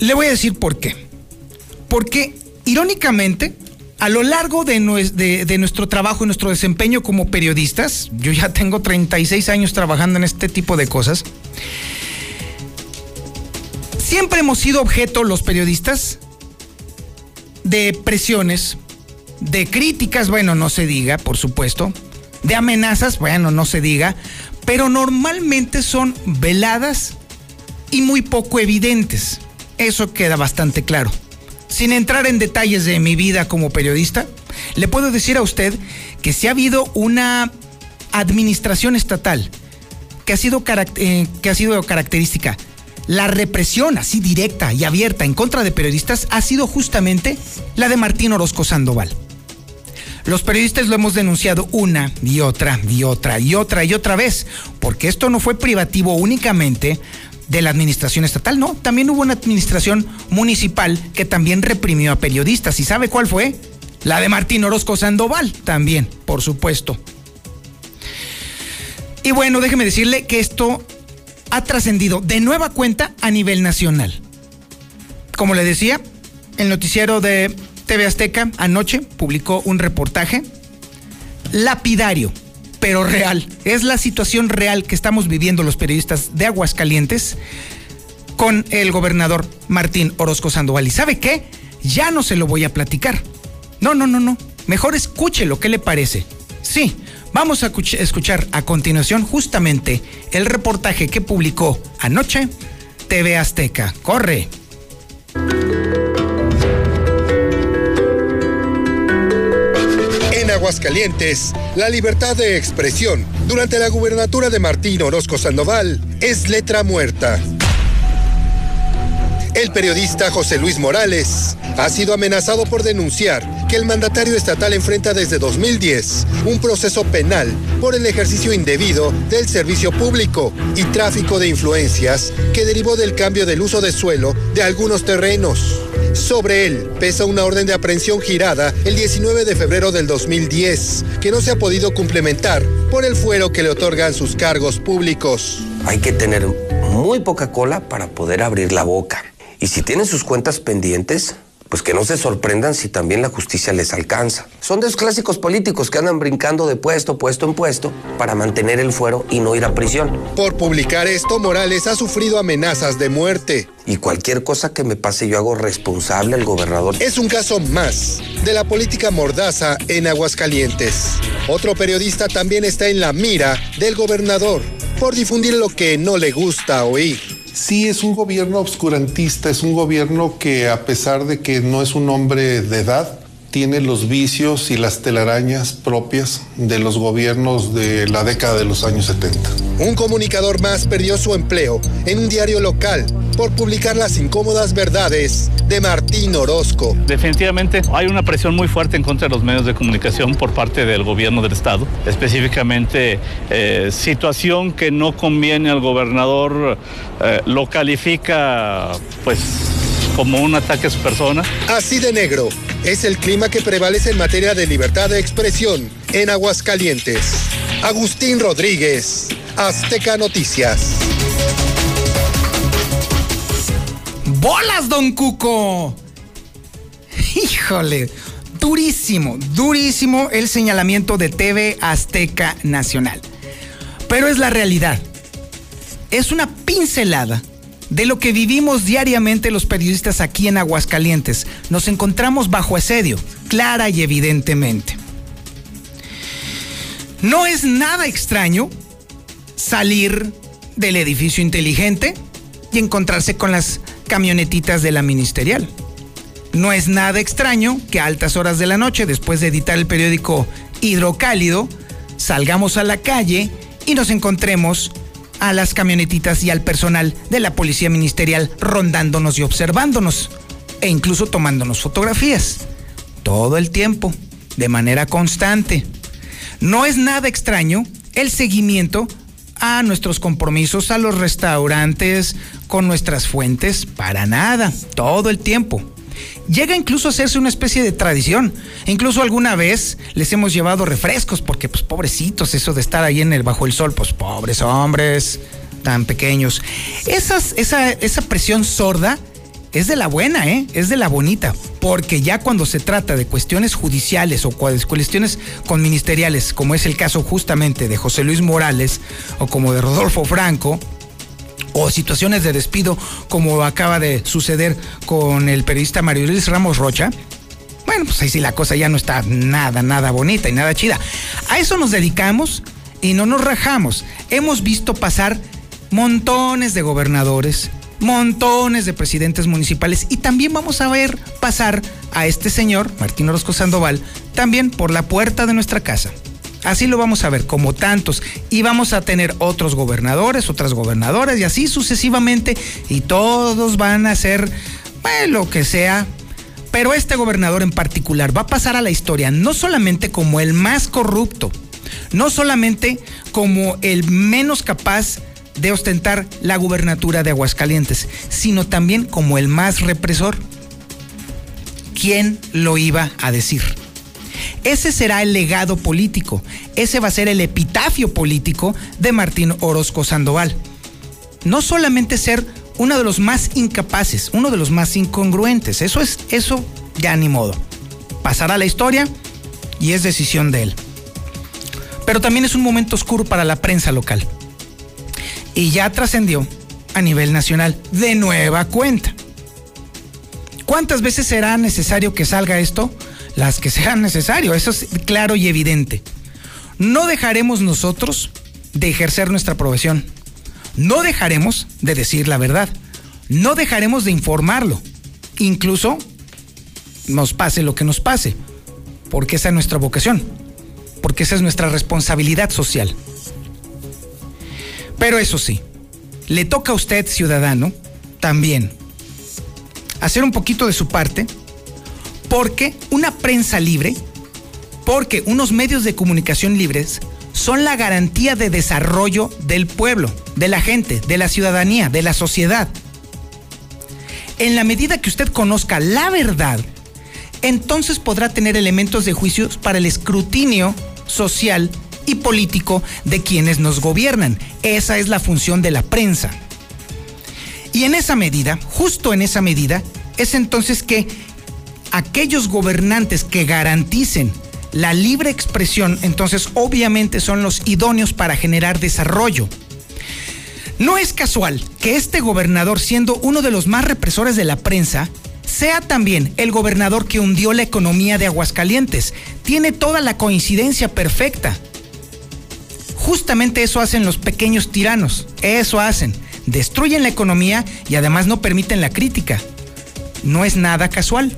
Le voy a decir por qué. Porque irónicamente a lo largo de, de, nuestro trabajo y nuestro desempeño como periodistas, yo ya tengo 36 años trabajando en este tipo de cosas, siempre hemos sido objeto los periodistas de presiones, de críticas, bueno, no se diga, por supuesto, de amenazas, bueno, no se diga, pero normalmente son veladas y muy poco evidentes. Eso queda bastante claro. Sin entrar en detalles de mi vida como periodista, le puedo decir a usted que si ha habido una administración estatal que ha sido, eh, que ha sido característica, la represión así directa y abierta en contra de periodistas ha sido justamente la de Martín Orozco Sandoval. Los periodistas lo hemos denunciado una y otra y otra y otra y otra vez, porque esto no fue privativo únicamente de la administración estatal, no, también hubo una administración municipal que también reprimió a periodistas. ¿Y sabe cuál fue? La de Martín Orozco Sandoval, también, por supuesto. Y bueno, déjeme decirle que esto ha trascendido de nueva cuenta a nivel nacional. Como le decía, el noticiero de TV Azteca anoche publicó un reportaje lapidario pero real. Es la situación real que estamos viviendo los periodistas de Aguascalientes con el gobernador Martín Orozco Sandoval. ¿Y sabe qué? Ya no se lo voy a platicar. No, no, no, no. Mejor escuche lo que le parece. Sí, vamos a escuchar a continuación justamente el reportaje que publicó anoche TV Azteca. Corre. Aguascalientes, la libertad de expresión durante la gubernatura de Martín Orozco Sandoval es letra muerta. El periodista José Luis Morales ha sido amenazado por denunciar que el mandatario estatal enfrenta desde 2010 un proceso penal por el ejercicio indebido del servicio público y tráfico de influencias que derivó del cambio del uso de suelo de algunos terrenos. Sobre él pesa una orden de aprehensión girada el 19 de febrero del 2010, que no se ha podido complementar por el fuero que le otorgan sus cargos públicos. Hay que tener muy poca cola para poder abrir la boca. Y si tienen sus cuentas pendientes, pues que no se sorprendan si también la justicia les alcanza. Son de esos clásicos políticos que andan brincando de puesto, puesto en puesto para mantener el fuero y no ir a prisión. Por publicar esto, Morales ha sufrido amenazas de muerte. Y cualquier cosa que me pase yo hago responsable al gobernador. Es un caso más de la política mordaza en Aguascalientes. Otro periodista también está en la mira del gobernador por difundir lo que no le gusta oír. Sí, es un gobierno obscurantista, es un gobierno que a pesar de que no es un hombre de edad, tiene los vicios y las telarañas propias de los gobiernos de la década de los años 70. Un comunicador más perdió su empleo en un diario local por publicar las incómodas verdades de Martín Orozco. Definitivamente hay una presión muy fuerte en contra de los medios de comunicación por parte del gobierno del estado, específicamente eh, situación que no conviene al gobernador, eh, lo califica pues como un ataque a su persona. Así de negro es el clima que prevalece en materia de libertad de expresión en Aguascalientes. Agustín Rodríguez, Azteca Noticias. ¡Bolas, don Cuco! Híjole, durísimo, durísimo el señalamiento de TV Azteca Nacional. Pero es la realidad. Es una pincelada de lo que vivimos diariamente los periodistas aquí en Aguascalientes. Nos encontramos bajo asedio, clara y evidentemente. No es nada extraño salir del edificio inteligente y encontrarse con las camionetitas de la ministerial. No es nada extraño que a altas horas de la noche, después de editar el periódico Hidrocálido, salgamos a la calle y nos encontremos a las camionetitas y al personal de la policía ministerial rondándonos y observándonos e incluso tomándonos fotografías. Todo el tiempo, de manera constante. No es nada extraño el seguimiento a nuestros compromisos a los restaurantes con nuestras fuentes, para nada, todo el tiempo. Llega incluso a hacerse una especie de tradición. Incluso alguna vez les hemos llevado refrescos porque pues pobrecitos, eso de estar ahí en el bajo el sol, pues pobres hombres tan pequeños. esa, esa presión sorda es de la buena, ¿eh? Es de la bonita. Porque ya cuando se trata de cuestiones judiciales o cuestiones con ministeriales, como es el caso justamente de José Luis Morales o como de Rodolfo Franco, o situaciones de despido como acaba de suceder con el periodista Mario Luis Ramos Rocha, bueno, pues ahí sí la cosa ya no está nada, nada bonita y nada chida. A eso nos dedicamos y no nos rajamos. Hemos visto pasar montones de gobernadores, montones de presidentes municipales y también vamos a ver pasar a este señor, Martín Orozco Sandoval, también por la puerta de nuestra casa. Así lo vamos a ver, como tantos. Y vamos a tener otros gobernadores, otras gobernadoras y así sucesivamente. Y todos van a ser lo que sea. Pero este gobernador en particular va a pasar a la historia no solamente como el más corrupto, no solamente como el menos capaz de ostentar la gubernatura de Aguascalientes, sino también como el más represor. ¿Quién lo iba a decir? Ese será el legado político, ese va a ser el epitafio político de Martín Orozco Sandoval. No solamente ser uno de los más incapaces, uno de los más incongruentes, eso es, eso ya ni modo. Pasará la historia y es decisión de él. Pero también es un momento oscuro para la prensa local. Y ya trascendió a nivel nacional de nueva cuenta. ¿Cuántas veces será necesario que salga esto? Las que sean necesarias, eso es claro y evidente. No dejaremos nosotros de ejercer nuestra profesión. No dejaremos de decir la verdad. No dejaremos de informarlo. Incluso nos pase lo que nos pase. Porque esa es nuestra vocación. Porque esa es nuestra responsabilidad social. Pero eso sí, le toca a usted, ciudadano, también hacer un poquito de su parte porque una prensa libre, porque unos medios de comunicación libres son la garantía de desarrollo del pueblo, de la gente, de la ciudadanía, de la sociedad. En la medida que usted conozca la verdad, entonces podrá tener elementos de juicios para el escrutinio social y político de quienes nos gobiernan. Esa es la función de la prensa. Y en esa medida, justo en esa medida, es entonces que aquellos gobernantes que garanticen la libre expresión, entonces obviamente son los idóneos para generar desarrollo. No es casual que este gobernador, siendo uno de los más represores de la prensa, sea también el gobernador que hundió la economía de Aguascalientes. Tiene toda la coincidencia perfecta. Justamente eso hacen los pequeños tiranos. Eso hacen. Destruyen la economía y además no permiten la crítica. No es nada casual.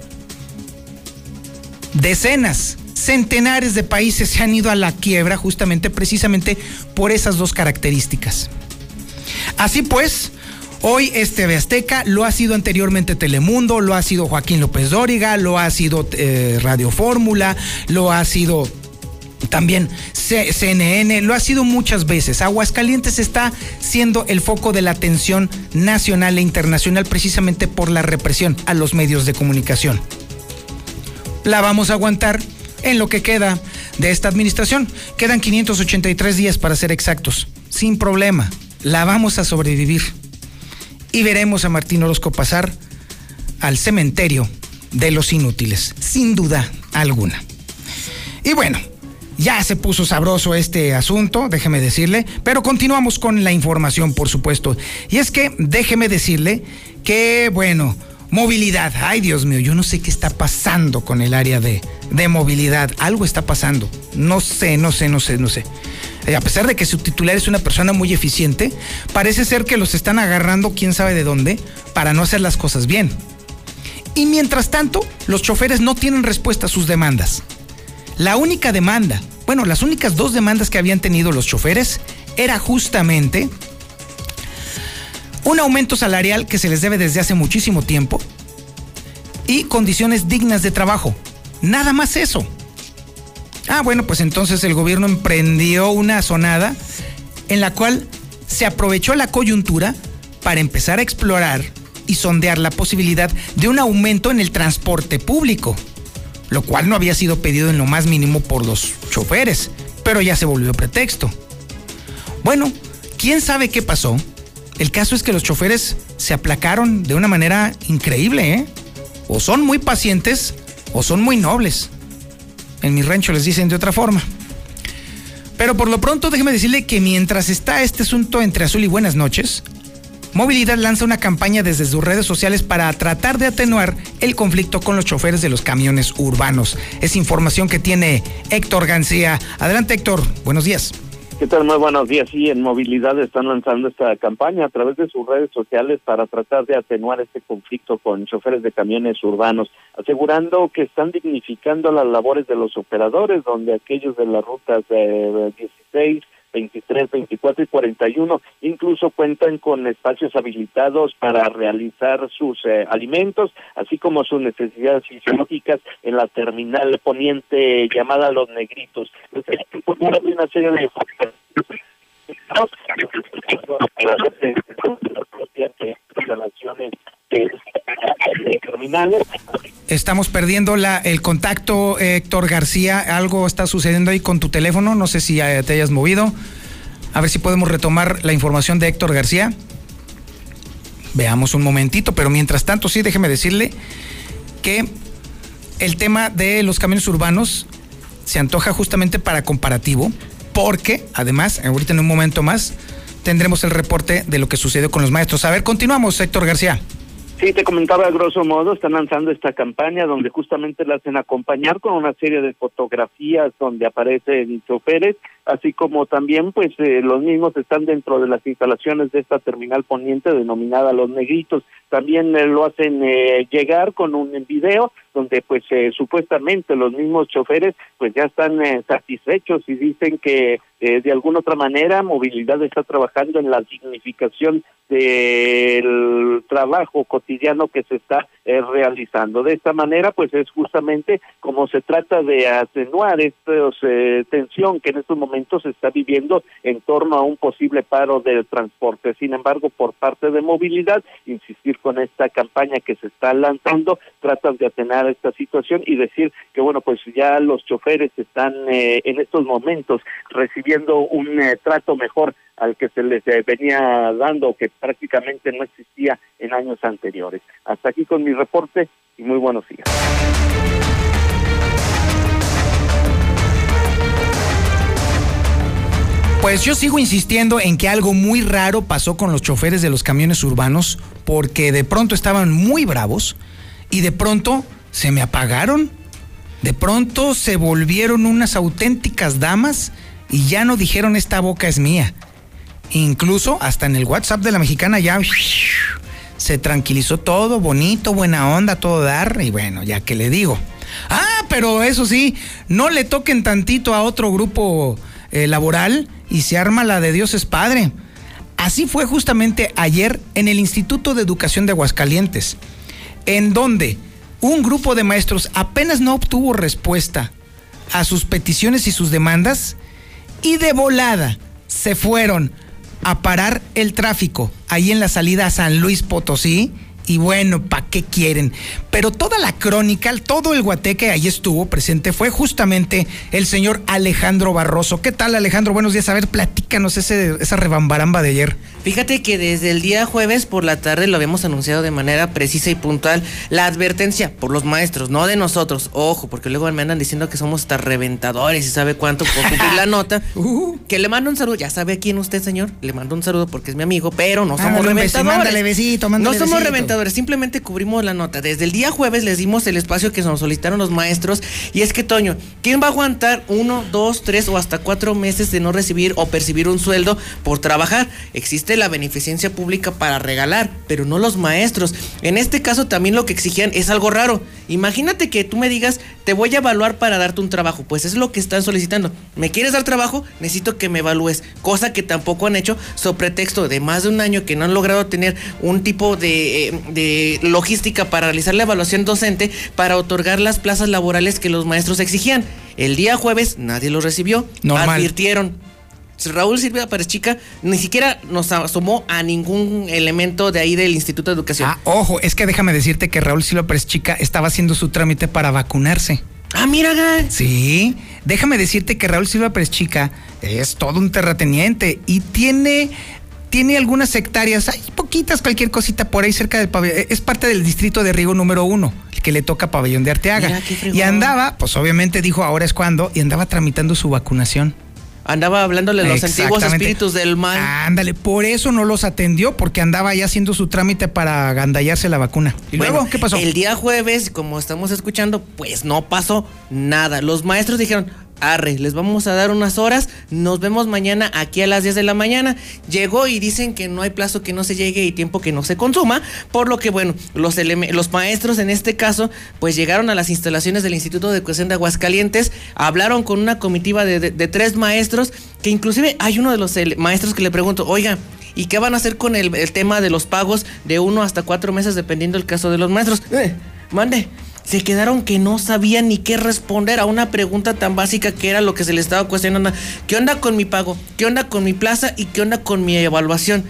Decenas, centenares de países se han ido a la quiebra justamente, precisamente por esas dos características. Así pues, Hoy este Azteca lo ha sido anteriormente Telemundo, lo ha sido Joaquín López Dóriga, lo ha sido eh, Radio Fórmula, lo ha sido también CNN, lo ha sido muchas veces. Aguascalientes está siendo el foco de la atención nacional e internacional precisamente por la represión a los medios de comunicación la vamos a aguantar en lo que queda de esta administración. Quedan 583 días para ser exactos. Sin problema, la vamos a sobrevivir. Y veremos a Martín Orozco pasar al cementerio de los inútiles, sin duda alguna. Y bueno, ya se puso sabroso este asunto, déjeme decirle, pero continuamos con la información, por supuesto. Y es que déjeme decirle que, bueno, Movilidad. Ay, Dios mío, yo no sé qué está pasando con el área de, movilidad. Algo está pasando. No sé, no sé, no sé, no sé. Eh, a pesar de que su titular es una persona muy eficiente, parece ser que los están agarrando quién sabe de dónde para no hacer las cosas bien. Y mientras tanto, los choferes no tienen respuesta a sus demandas. La única demanda, bueno, las únicas dos demandas que habían tenido los choferes era justamente un aumento salarial que se les debe desde hace muchísimo tiempo y condiciones dignas de trabajo. Nada más eso. Ah, bueno, pues entonces el gobierno emprendió una sonada en la cual se aprovechó la coyuntura para empezar a explorar y sondear la posibilidad de un aumento en el transporte público, lo cual no había sido pedido en lo más mínimo por los choferes, pero ya se volvió pretexto. Bueno, ¿quién sabe qué pasó? El caso es que los choferes se aplacaron de una manera increíble, ¿eh? O son muy pacientes o son muy nobles. En mi rancho les dicen de otra forma. Pero por lo pronto déjeme decirle que mientras está este asunto entre Azul y Buenas noches, Movilidad lanza una campaña desde sus redes sociales para tratar de atenuar el conflicto con los choferes de los camiones urbanos. Es información que tiene Héctor García. Adelante Héctor, buenos días. ¿Qué tal? Muy buenos días. Sí, en Movilidad están lanzando esta campaña a través de sus redes sociales para tratar de atenuar este conflicto con choferes de camiones urbanos, asegurando que están dignificando las labores de los operadores, donde aquellos de las rutas eh, 16, 23, 24 y 41 incluso cuentan con espacios habilitados para realizar sus eh, alimentos, así como sus necesidades fisiológicas en la terminal poniente llamada Los Negritos. Una serie de Estamos perdiendo la, el contacto, Héctor García. Algo está sucediendo ahí con tu teléfono. No sé si eh, te hayas movido. A ver si podemos retomar la información de Héctor García. Veamos un momentito, pero mientras tanto, sí, déjeme decirle que el tema de los camiones urbanos se antoja justamente para comparativo, porque además, ahorita en un momento más, tendremos el reporte de lo que sucedió con los maestros. A ver, continuamos, Héctor García. Sí, te comentaba a grosso modo, están lanzando esta campaña donde justamente la hacen acompañar con una serie de fotografías donde aparecen choferes, así como también pues eh, los mismos están dentro de las instalaciones de esta terminal poniente denominada Los Negritos. También eh, lo hacen eh, llegar con un video donde pues supuestamente los mismos choferes pues ya están satisfechos y dicen que de alguna otra manera movilidad está trabajando en la significación del trabajo cotidiano que se está eh, realizando. De esta manera, pues es justamente como se trata de atenuar esta eh, tensión que en estos momentos se está viviendo en torno a un posible paro del transporte. Sin embargo, por parte de movilidad, insistir con esta campaña que se está lanzando, tratan de atenuar esta situación y decir que, bueno, pues ya los choferes están eh, en estos momentos recibiendo un trato mejor al que se les venía dando, que prácticamente no existía en años anteriores. Hasta aquí con mi reporte y muy buenos días. Pues yo sigo insistiendo en que algo muy raro pasó con los choferes de los camiones urbanos, porque de pronto estaban muy bravos y de pronto se me apagaron. De pronto se volvieron unas auténticas damas y ya no dijeron esta boca es mía. Incluso hasta en el WhatsApp de la mexicana ya se tranquilizó todo, bonito, buena onda, todo dar, y bueno, ya que le digo. Ah, pero eso sí, no le toquen tantito a otro grupo eh, laboral y se arma la de Dios es Padre. Así fue justamente ayer en el Instituto de Educación de Aguascalientes, en donde un grupo de maestros apenas no obtuvo respuesta a sus peticiones y sus demandas y de volada se fueron a parar el tráfico ahí en la salida a San Luis Potosí. Y bueno, ¿para qué quieren? Pero toda la crónica, todo el guateque ahí estuvo presente fue justamente el señor Alejandro Barroso. ¿Qué tal, Alejandro? Buenos días. A ver, platícanos ese, esa rebambaramba de ayer. Fíjate que desde el día jueves por la tarde lo habíamos anunciado de manera precisa y puntual. La advertencia por los maestros, no de nosotros. Ojo, porque luego me andan diciendo que somos hasta reventadores y sabe cuánto por cumplir la nota. Uh. Que le mando un saludo. Ya sabe a quién usted, señor. Le mando un saludo porque es mi amigo, pero no somos reventadores. Mándale besito, mándale no somos reventadores, simplemente cubrimos la nota. Desde el día jueves les dimos el espacio que nos solicitaron los maestros. Y es que, Toño, ¿quién va a aguantar uno, dos, tres o hasta cuatro meses de no recibir o percibir un sueldo por trabajar? Existe la beneficencia pública para regalar, pero no los maestros. En este caso también lo que exigían es algo raro. Imagínate que tú me digas, te voy a evaluar para darte un trabajo. Pues es lo que están solicitando. ¿Me quieres dar trabajo? Necesito que me evalúes. Cosa que tampoco han hecho sobre pretexto de más de un año que no han logrado tener un tipo de, eh, de logística para realizar la evaluación docente para otorgar las plazas laborales que los maestros exigían. El día jueves nadie lo recibió. Normal. Advirtieron. Raúl Silvia Pérez Chica ni siquiera nos asomó a ningún elemento de ahí del Instituto de Educación. Ah, ojo, es que déjame decirte que Raúl Silva Pérez Chica estaba haciendo su trámite para vacunarse. Ah, mira, Gal. Sí, déjame decirte que Raúl Silva Pérez Chica es todo un terrateniente y tiene tiene algunas hectáreas, hay poquitas, cualquier cosita por ahí cerca del pabellón. Es parte del distrito de riego número uno, el que le toca pabellón de Arteaga. Mira, y andaba, pues obviamente dijo ahora es cuando, y andaba tramitando su vacunación. Andaba hablándole a los antiguos espíritus del mal. Ándale, por eso no los atendió, porque andaba ya haciendo su trámite para agandallarse la vacuna. ¿Y Bueno, luego qué pasó? El día jueves, como estamos escuchando, pues no pasó nada. Los maestros dijeron, arre, les vamos a dar unas horas, nos vemos mañana aquí a las 10 de la mañana. Llegó y dicen que no hay plazo que no se llegue y tiempo que no se consuma, por lo que bueno, los, maestros en este caso, pues llegaron a las instalaciones del Instituto de Educación de Aguascalientes, hablaron con una comitiva de, de- de tres maestros, que inclusive hay uno de los maestros que le pregunto, oiga, ¿Y qué van a hacer con el, el tema de los pagos de uno hasta cuatro meses dependiendo del caso de los maestros? Eh, mande. Se quedaron que no sabían ni qué responder a una pregunta tan básica que era lo que se les estaba cuestionando. ¿Qué onda con mi pago? ¿Qué onda con mi plaza? ¿Y qué onda con mi evaluación?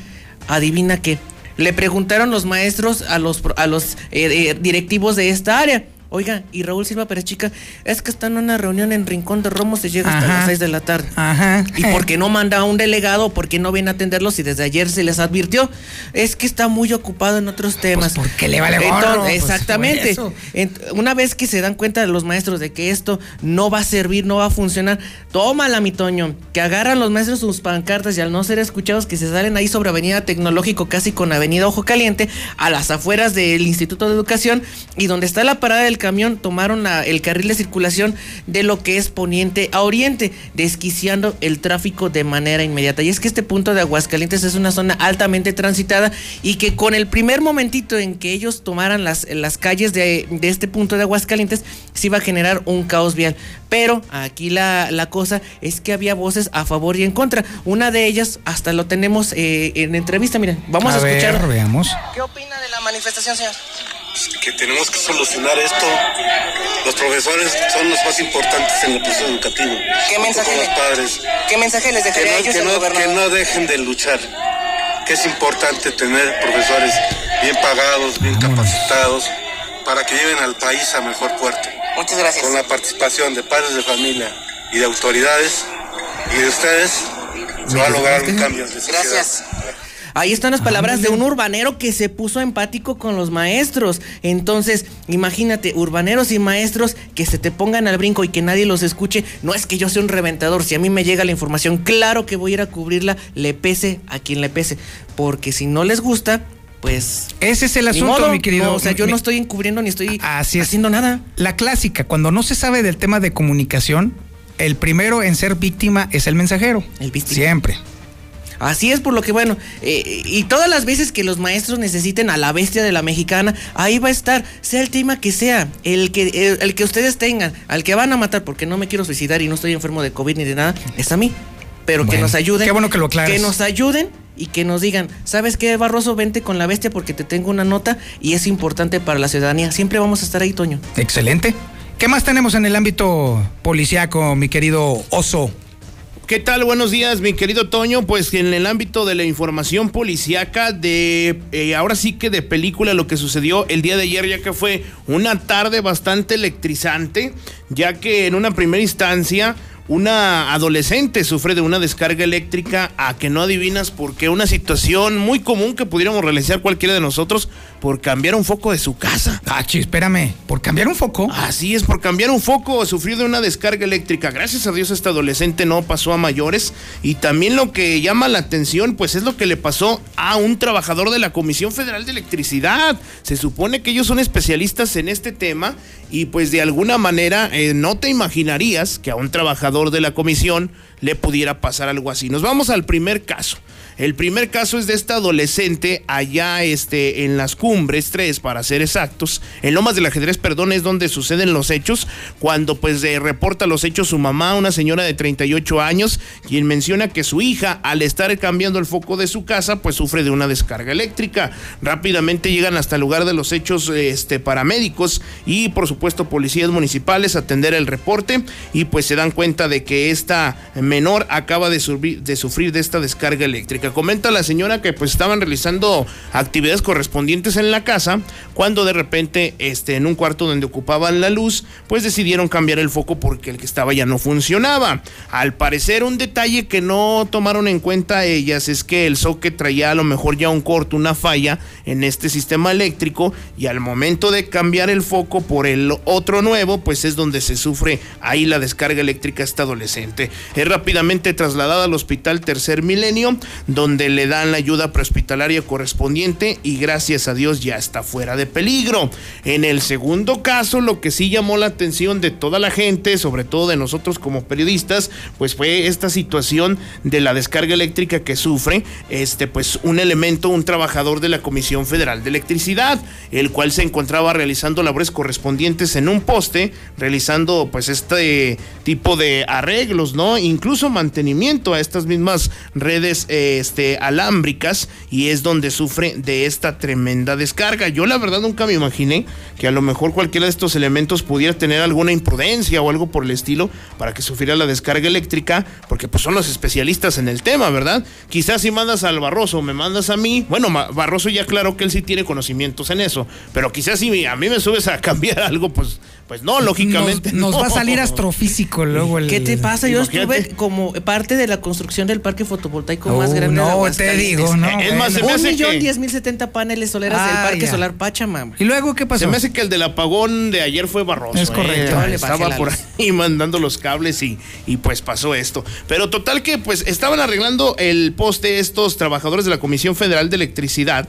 Adivina qué. Le preguntaron los maestros a los, a los eh, eh, directivos de esta área. Oiga, y Raúl Silva Pérez Chica, es que está en una reunión en Rincón de Romo, se llega hasta las 6 de la tarde. Ajá. ¿Y por qué no manda a un delegado? ¿Por qué no viene a atenderlos si desde ayer se les advirtió? Es que está muy ocupado en otros temas. Pues porque le vale gorro, Entonces, pues, exactamente. una vez que se dan cuenta los maestros de que esto no va a servir, no va a funcionar, tómala, mi Toño. Que agarran los maestros sus pancartas y al no ser escuchados, que se salen ahí sobre Avenida Tecnológico, casi con Avenida Ojo Caliente, a las afueras del Instituto de Educación, y donde está la parada del camión, tomaron la- el carril de circulación de lo que es poniente a oriente, desquiciando el tráfico de manera inmediata. Y es que este punto de Aguascalientes es una zona altamente transitada y que con el primer momentito en que ellos tomaran las, las calles de, de este punto de Aguascalientes, se iba a generar un caos vial. Pero aquí la, la cosa es que había voces a favor y en contra. Una de ellas, hasta lo tenemos eh, en entrevista, miren, vamos a, a ver, escuchar. veamos. ¿Qué opina de la manifestación, señor? Que tenemos que solucionar esto. Los profesores son los más importantes en el proceso educativo. ¿Qué mensaje los padres. ¿Qué mensaje les Que dejaría a ellos que, el no, gobernador? que no dejen de luchar. Que es importante tener profesores bien pagados, bien capacitados, para que lleven al país a mejor puerto. Muchas gracias. Con la participación de padres de familia y de autoridades y de ustedes, se va a lograr un cambio de sociedad. Gracias. Ahí están las palabras de un urbanero que se puso empático con los maestros. Entonces, imagínate, urbaneros y maestros que se te pongan al brinco y que nadie los escuche. No es que yo sea un reventador. Si a mí me llega la información, claro que voy a ir a cubrirla, le pese a quien le pese. Porque si no les gusta, pues. Ese es el asunto, modo. mi querido. No, o sea, yo mi- no estoy encubriendo ni estoy Así es. haciendo nada. La clásica, cuando no se sabe del tema de comunicación, el primero en ser víctima es el mensajero. El víctima. Siempre. Así es por lo que, bueno, eh, y todas las veces que los maestros necesiten a la bestia de la mexicana, ahí va a estar, sea el tema que sea, el que, el, el que ustedes tengan, al que van a matar, porque no me quiero suicidar y no estoy enfermo de COVID ni de nada, es a mí. Pero que nos ayuden. qué bueno que lo aclares. Que nos ayuden y que nos digan, ¿sabes qué, Barroso? Vente con la bestia porque te tengo una nota y es importante para la ciudadanía. Siempre vamos a estar ahí, Toño. Excelente. ¿Qué más tenemos en el ámbito policiaco, mi querido oso? ¿Qué tal? Buenos días, mi querido Toño. Pues en el ámbito de la información policiaca, de eh, ahora sí que de película, lo que sucedió el día de ayer, ya que fue una tarde bastante electrizante, ya que en una primera instancia una adolescente sufre de una descarga eléctrica a que no adivinas por qué, una situación muy común que pudiéramos realizar cualquiera de nosotros por cambiar un foco de su casa. Ah, chi, espérame, ¿por cambiar un foco? Así es, por cambiar un foco, sufrió de una descarga eléctrica. Gracias a Dios esta adolescente no pasó a mayores. Y también lo que llama la atención, pues es lo que le pasó a un trabajador de la Comisión Federal de Electricidad. Se supone que ellos son especialistas en este tema y pues de alguna manera eh, no te imaginarías que a un trabajador de la comisión le pudiera pasar algo así. Nos vamos al primer caso. El primer caso es de esta adolescente allá este, en las cumbres 3, para ser exactos. En Lomas del Ajedrez, perdón, es donde suceden los hechos. Cuando pues reporta los hechos su mamá, una señora de 38 años, quien menciona que su hija, al estar cambiando el foco de su casa, pues sufre de una descarga eléctrica. Rápidamente llegan hasta el lugar de los hechos este, paramédicos y por supuesto policías municipales a atender el reporte y pues se dan cuenta de que esta menor acaba de sufrir de esta descarga eléctrica. Comenta la señora que pues estaban realizando actividades correspondientes en la casa cuando de repente este, en un cuarto donde ocupaban la luz pues decidieron cambiar el foco porque el que estaba ya no funcionaba. Al parecer un detalle que no tomaron en cuenta ellas es que el socket traía a lo mejor ya un corto, una falla en este sistema eléctrico y al momento de cambiar el foco por el otro nuevo pues es donde se sufre ahí la descarga eléctrica a esta adolescente. Es rápidamente trasladada al hospital Tercer Milenio donde le dan la ayuda prehospitalaria correspondiente y gracias a Dios ya está fuera de peligro. En el segundo caso lo que sí llamó la atención de toda la gente, sobre todo de nosotros como periodistas, pues fue esta situación de la descarga eléctrica que sufre este pues un elemento, un trabajador de la Comisión Federal de Electricidad, el cual se encontraba realizando labores correspondientes en un poste, realizando pues este tipo de arreglos, ¿no? Incluso mantenimiento a estas mismas redes este alámbricas y es donde sufre de esta tremenda descarga. Yo la verdad nunca me imaginé que a lo mejor cualquiera de estos elementos pudiera tener alguna imprudencia o algo por el estilo para que sufriera la descarga eléctrica, porque pues son los especialistas en el tema, ¿verdad? Quizás si mandas al Barroso, me mandas a mí, bueno, Barroso ya claro que él sí tiene conocimientos en eso, pero quizás si a mí me subes a cambiar algo, pues pues no, lógicamente. Nos, nos va a salir astrofísico luego. El, ¿Qué te pasa? Yo estuve como parte de la construcción del parque fotovoltaico más Oh, grande. no, de te digo, no, Es más, se me Un hace millón que- diez mil setenta paneles solares del Ah, parque ya. solar Pachamama. ¿Y luego qué pasó? Se me hace que el del apagón de ayer fue Barroso. Es correcto. ¿eh? Le pasé Estaba por ahí mandando los cables y, y pues pasó esto. Pero total que pues estaban arreglando el poste estos trabajadores de la Comisión Federal de Electricidad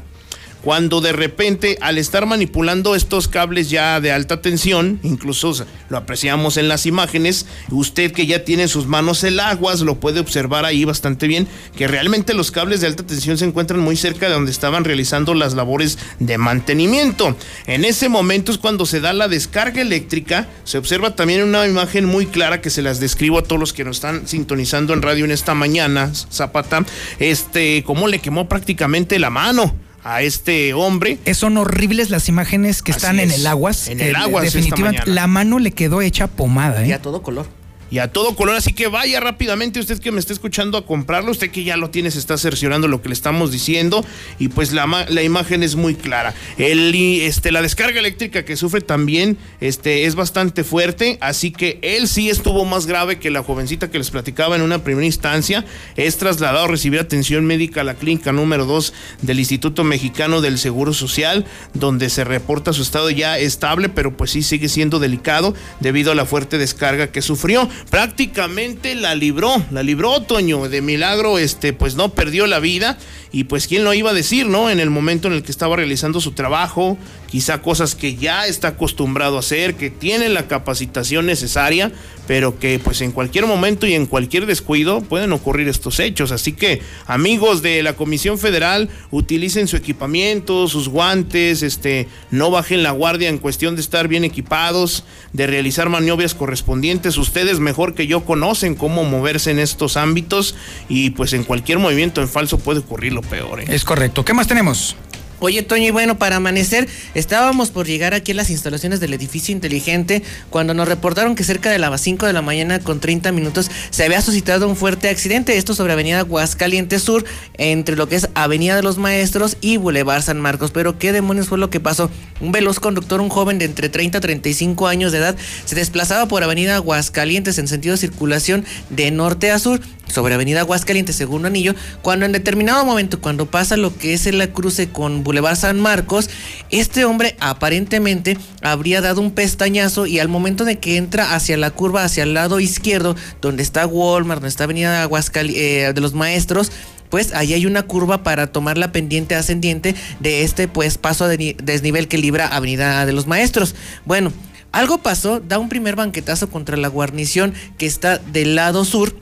cuando de repente al estar manipulando estos cables ya de alta tensión, incluso lo apreciamos en las imágenes, usted que ya tiene en sus manos el aguas lo puede observar ahí bastante bien, que realmente los cables de alta tensión se encuentran muy cerca de donde estaban realizando las labores de mantenimiento. En ese momento es cuando se da la descarga eléctrica, se observa también una imagen muy clara que se las describo a todos los que nos están sintonizando en radio en esta mañana, Zapata, este, cómo le quemó prácticamente la mano a este hombre. Son horribles las imágenes que Así están en es. el aguas. En el Eh, aguas esta Definitivamente, mañana. la mano le quedó hecha pomada, ¿eh? Y a todo color. Y a todo color. Así que vaya rápidamente usted que me está escuchando a comprarlo. Usted que ya lo tiene, se está cerciorando lo que le estamos diciendo. Y pues la, la imagen es muy clara. El, este, la descarga eléctrica que sufre también este, es bastante fuerte. Así que él sí estuvo más grave que la jovencita que les platicaba en una primera instancia. Es trasladado a recibir atención médica a la clínica número 2 del Instituto Mexicano del Seguro Social, donde se reporta su estado ya estable, pero pues sí sigue siendo delicado debido a la fuerte descarga que sufrió. Prácticamente la libró, la libró Toño, de milagro, este, pues no perdió la vida. Y pues quién lo iba a decir, ¿no? En el momento en el que estaba realizando su trabajo, quizá cosas que ya está acostumbrado a hacer, que tiene la capacitación necesaria, pero que pues en cualquier momento y en cualquier descuido pueden ocurrir estos hechos. Así que amigos de la Comisión Federal, utilicen su equipamiento, sus guantes, este, no bajen la guardia en cuestión de estar bien equipados, de realizar maniobras correspondientes. Ustedes mejor que yo conocen cómo moverse en estos ámbitos y pues en cualquier movimiento en falso puede ocurrir lo peor. ¿eh? Es correcto. ¿Qué más tenemos? Oye, Toño, y bueno, para amanecer, estábamos por llegar aquí a las instalaciones del edificio inteligente cuando nos reportaron que cerca de las 5 de la mañana con 30 minutos se había suscitado un fuerte accidente. Esto sobre Avenida Aguascalientes Sur, entre lo que es Avenida de los Maestros y Boulevard San Marcos. Pero, ¿qué demonios fue lo que pasó? Un veloz conductor, un joven de entre 30 a 35 años de edad, se desplazaba por Avenida Aguascalientes en sentido de circulación de norte a sur sobre Avenida Aguascalientes, segundo anillo, cuando en determinado momento, cuando pasa lo que es el cruce con Boulevard San Marcos, este hombre aparentemente habría dado un pestañazo y al momento de que entra hacia la curva, hacia el lado izquierdo, donde está Walmart, donde está Avenida Aguascalientes de los Maestros, pues ahí hay una curva para tomar la pendiente ascendiente de este pues paso de ni- desnivel que libra Avenida de los Maestros. Bueno, algo pasó, da un primer banquetazo contra la guarnición que está del lado sur.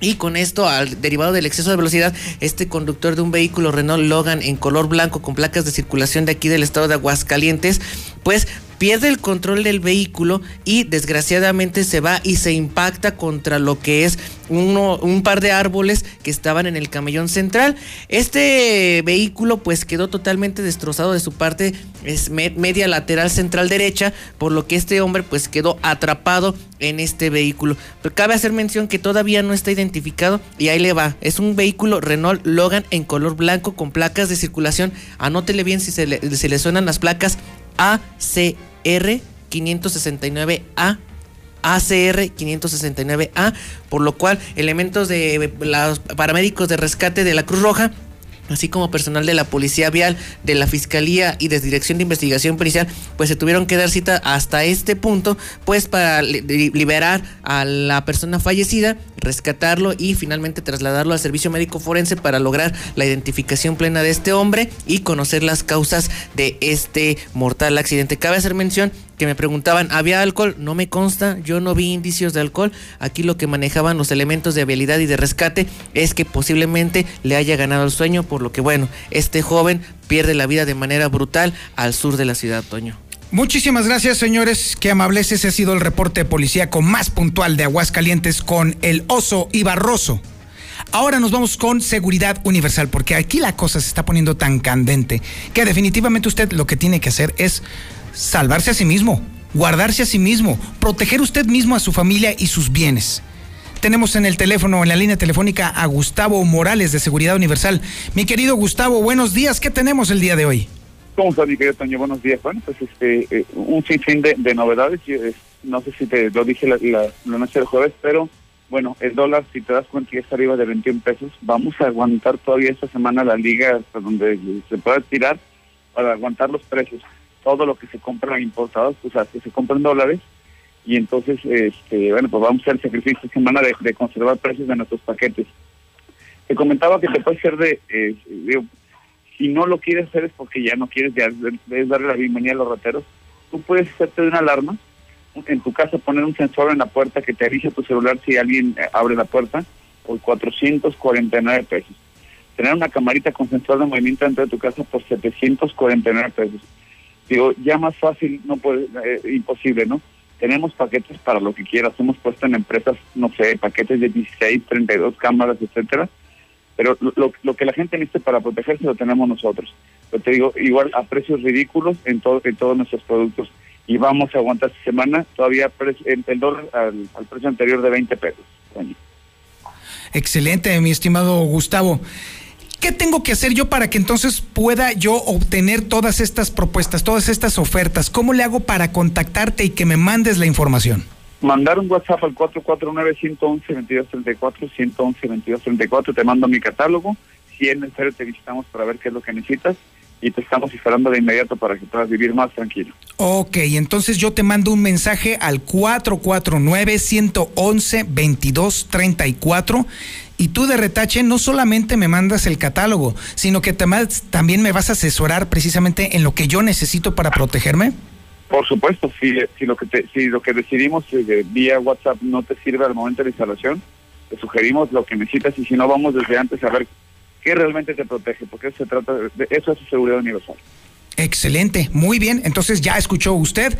Y con esto, al derivado del exceso de velocidad, este conductor de un vehículo Renault Logan en color blanco con placas de circulación de aquí del estado de Aguascalientes, pues pierde el control del vehículo y desgraciadamente se va y se impacta contra lo que es un par de árboles que estaban en el camellón central. Este vehículo pues quedó totalmente destrozado de su parte es media lateral central derecha, por lo que este hombre pues quedó atrapado en este vehículo. Pero cabe hacer mención que todavía no está identificado y ahí le va. Es un vehículo Renault Logan en color blanco con placas de circulación. Anótele bien si se le, suenan las placas ACR 569A ACR 569A, por lo cual elementos de los paramédicos de rescate de la Cruz Roja así como personal de la Policía Vial, de la Fiscalía y de Dirección de Investigación Policial, pues se tuvieron que dar cita hasta este punto, pues para liberar a la persona fallecida, rescatarlo y finalmente trasladarlo al servicio médico forense para lograr la identificación plena de este hombre y conocer las causas de este mortal accidente. Cabe hacer mención que me preguntaban, ¿había alcohol? No me consta, yo no vi indicios de alcohol. Aquí lo que manejaban los elementos de habilidad y de rescate es que posiblemente le haya ganado el sueño, por lo que bueno, este joven pierde la vida de manera brutal al sur de la ciudad, Toño. Muchísimas gracias, señores. Qué amables. Ese ha sido el reporte policíaco más puntual de Aguascalientes con el oso y Barroso. Ahora nos vamos con seguridad universal, porque aquí la cosa se está poniendo tan candente que definitivamente usted lo que tiene que hacer es salvarse a sí mismo, guardarse a sí mismo, proteger usted mismo a su familia y sus bienes. Tenemos en el teléfono, en la línea telefónica, a Gustavo Morales de Seguridad Universal. Mi querido Gustavo, buenos días. ¿Qué tenemos el día de hoy? ¿Cómo estás, mi querido Toño? Buenos días. Bueno, pues este, eh, un sinfín de, de novedades. Eh, no sé si te lo dije la, noche del jueves, pero bueno, el dólar, si te das cuenta, ya está arriba de 21 pesos. Vamos a aguantar todavía esta semana la liga hasta donde se pueda tirar para aguantar los precios todo lo que se compra importados, pues que se compra en dólares y entonces, este, bueno, pues vamos a hacer sacrificio esta semana de, conservar precios de nuestros paquetes. Te comentaba que te puede ser de, eh, si no lo quieres hacer es porque ya no quieres ya, darle la bienvenida a los rateros, tú puedes hacerte de una alarma, en tu casa poner un sensor en la puerta que te avise tu celular si alguien eh, abre la puerta, por 449 pesos. Tener una camarita con sensor de movimiento dentro de tu casa por 749 pesos Digo, ya más fácil, no puede, eh, imposible, ¿no? Tenemos paquetes para lo que quieras, hemos puesto en empresas, no sé, paquetes de 16, 32 cámaras, etcétera, pero lo, que la gente necesita para protegerse lo tenemos nosotros. Pero te digo, igual a precios ridículos en, todo, en todos nuestros productos. Y vamos a aguantar esta semana todavía el dólar al, al, precio anterior de 20 pesos. Excelente, mi estimado Gustavo. ¿Qué tengo que hacer yo para que entonces pueda yo obtener todas estas propuestas, todas estas ofertas? ¿Cómo le hago para contactarte y que me mandes la información? Mandar un WhatsApp al 449-111-2234, 111-2234, te mando mi catálogo. Si es necesario, te visitamos para ver qué es lo que necesitas y te estamos esperando de inmediato para que puedas vivir más tranquilo. Ok, entonces yo te mando un mensaje al 449-111-2234 y tú de retache no solamente me mandas el catálogo, sino que también me vas a asesorar precisamente en lo que yo necesito para protegerme. Por supuesto, si, si lo que si lo que decidimos eh, vía WhatsApp no te sirve al momento de la instalación, te sugerimos lo que necesitas y si no vamos desde antes a ver qué realmente te protege, porque eso se trata de eso es seguridad universal. Excelente, muy bien. Entonces ya escuchó usted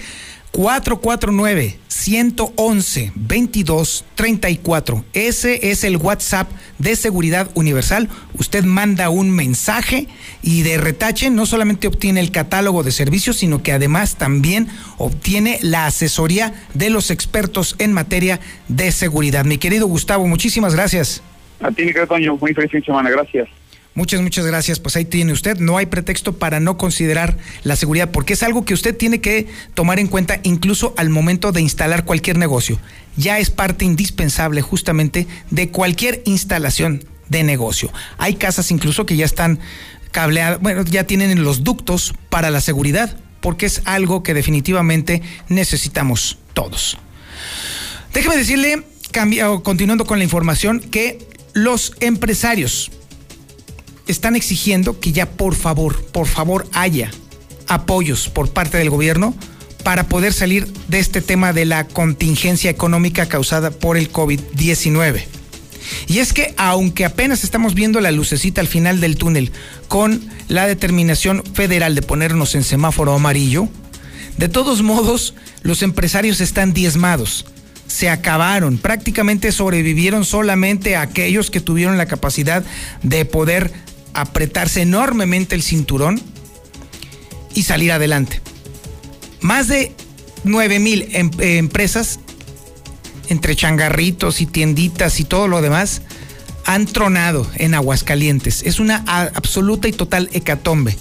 449-111-2234. Ese es el WhatsApp de Seguridad Universal. Usted manda un mensaje y de retache no solamente obtiene el catálogo de servicios, sino que además también obtiene la asesoría de los expertos en materia de seguridad. Mi querido Gustavo, muchísimas gracias. A ti, mi querido muy feliz fin de semana. Gracias. Muchas, muchas gracias. Pues ahí tiene usted. No hay pretexto para no considerar la seguridad, porque es algo que usted tiene que tomar en cuenta incluso al momento de instalar cualquier negocio. Ya es parte indispensable justamente de cualquier instalación de negocio. Hay casas incluso que ya están cableadas, bueno, ya tienen los ductos para la seguridad, porque es algo que definitivamente necesitamos todos. Déjeme decirle, continuando con la información, que los empresarios están exigiendo que ya por favor, por favor haya apoyos por parte del gobierno para poder salir de este tema de la contingencia económica causada por el COVID-19. Y es que aunque apenas estamos viendo la lucecita al final del túnel con la determinación federal de ponernos en semáforo amarillo, De todos modos, los empresarios están diezmados. Se acabaron. Prácticamente sobrevivieron solamente aquellos que tuvieron la capacidad de poder apretarse enormemente el cinturón y salir adelante. Más de 9 mil em empresas, entre changarritos y tienditas y todo lo demás, han tronado en Aguascalientes. Es una absoluta y total hecatombe.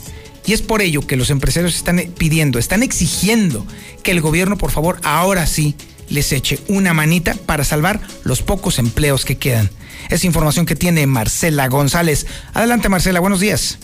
Y es por ello que los empresarios están pidiendo, están exigiendo que el gobierno, por favor, ahora sí les eche una manita para salvar los pocos empleos que quedan. Es información que tiene Marcela González. Adelante, Marcela, buenos días.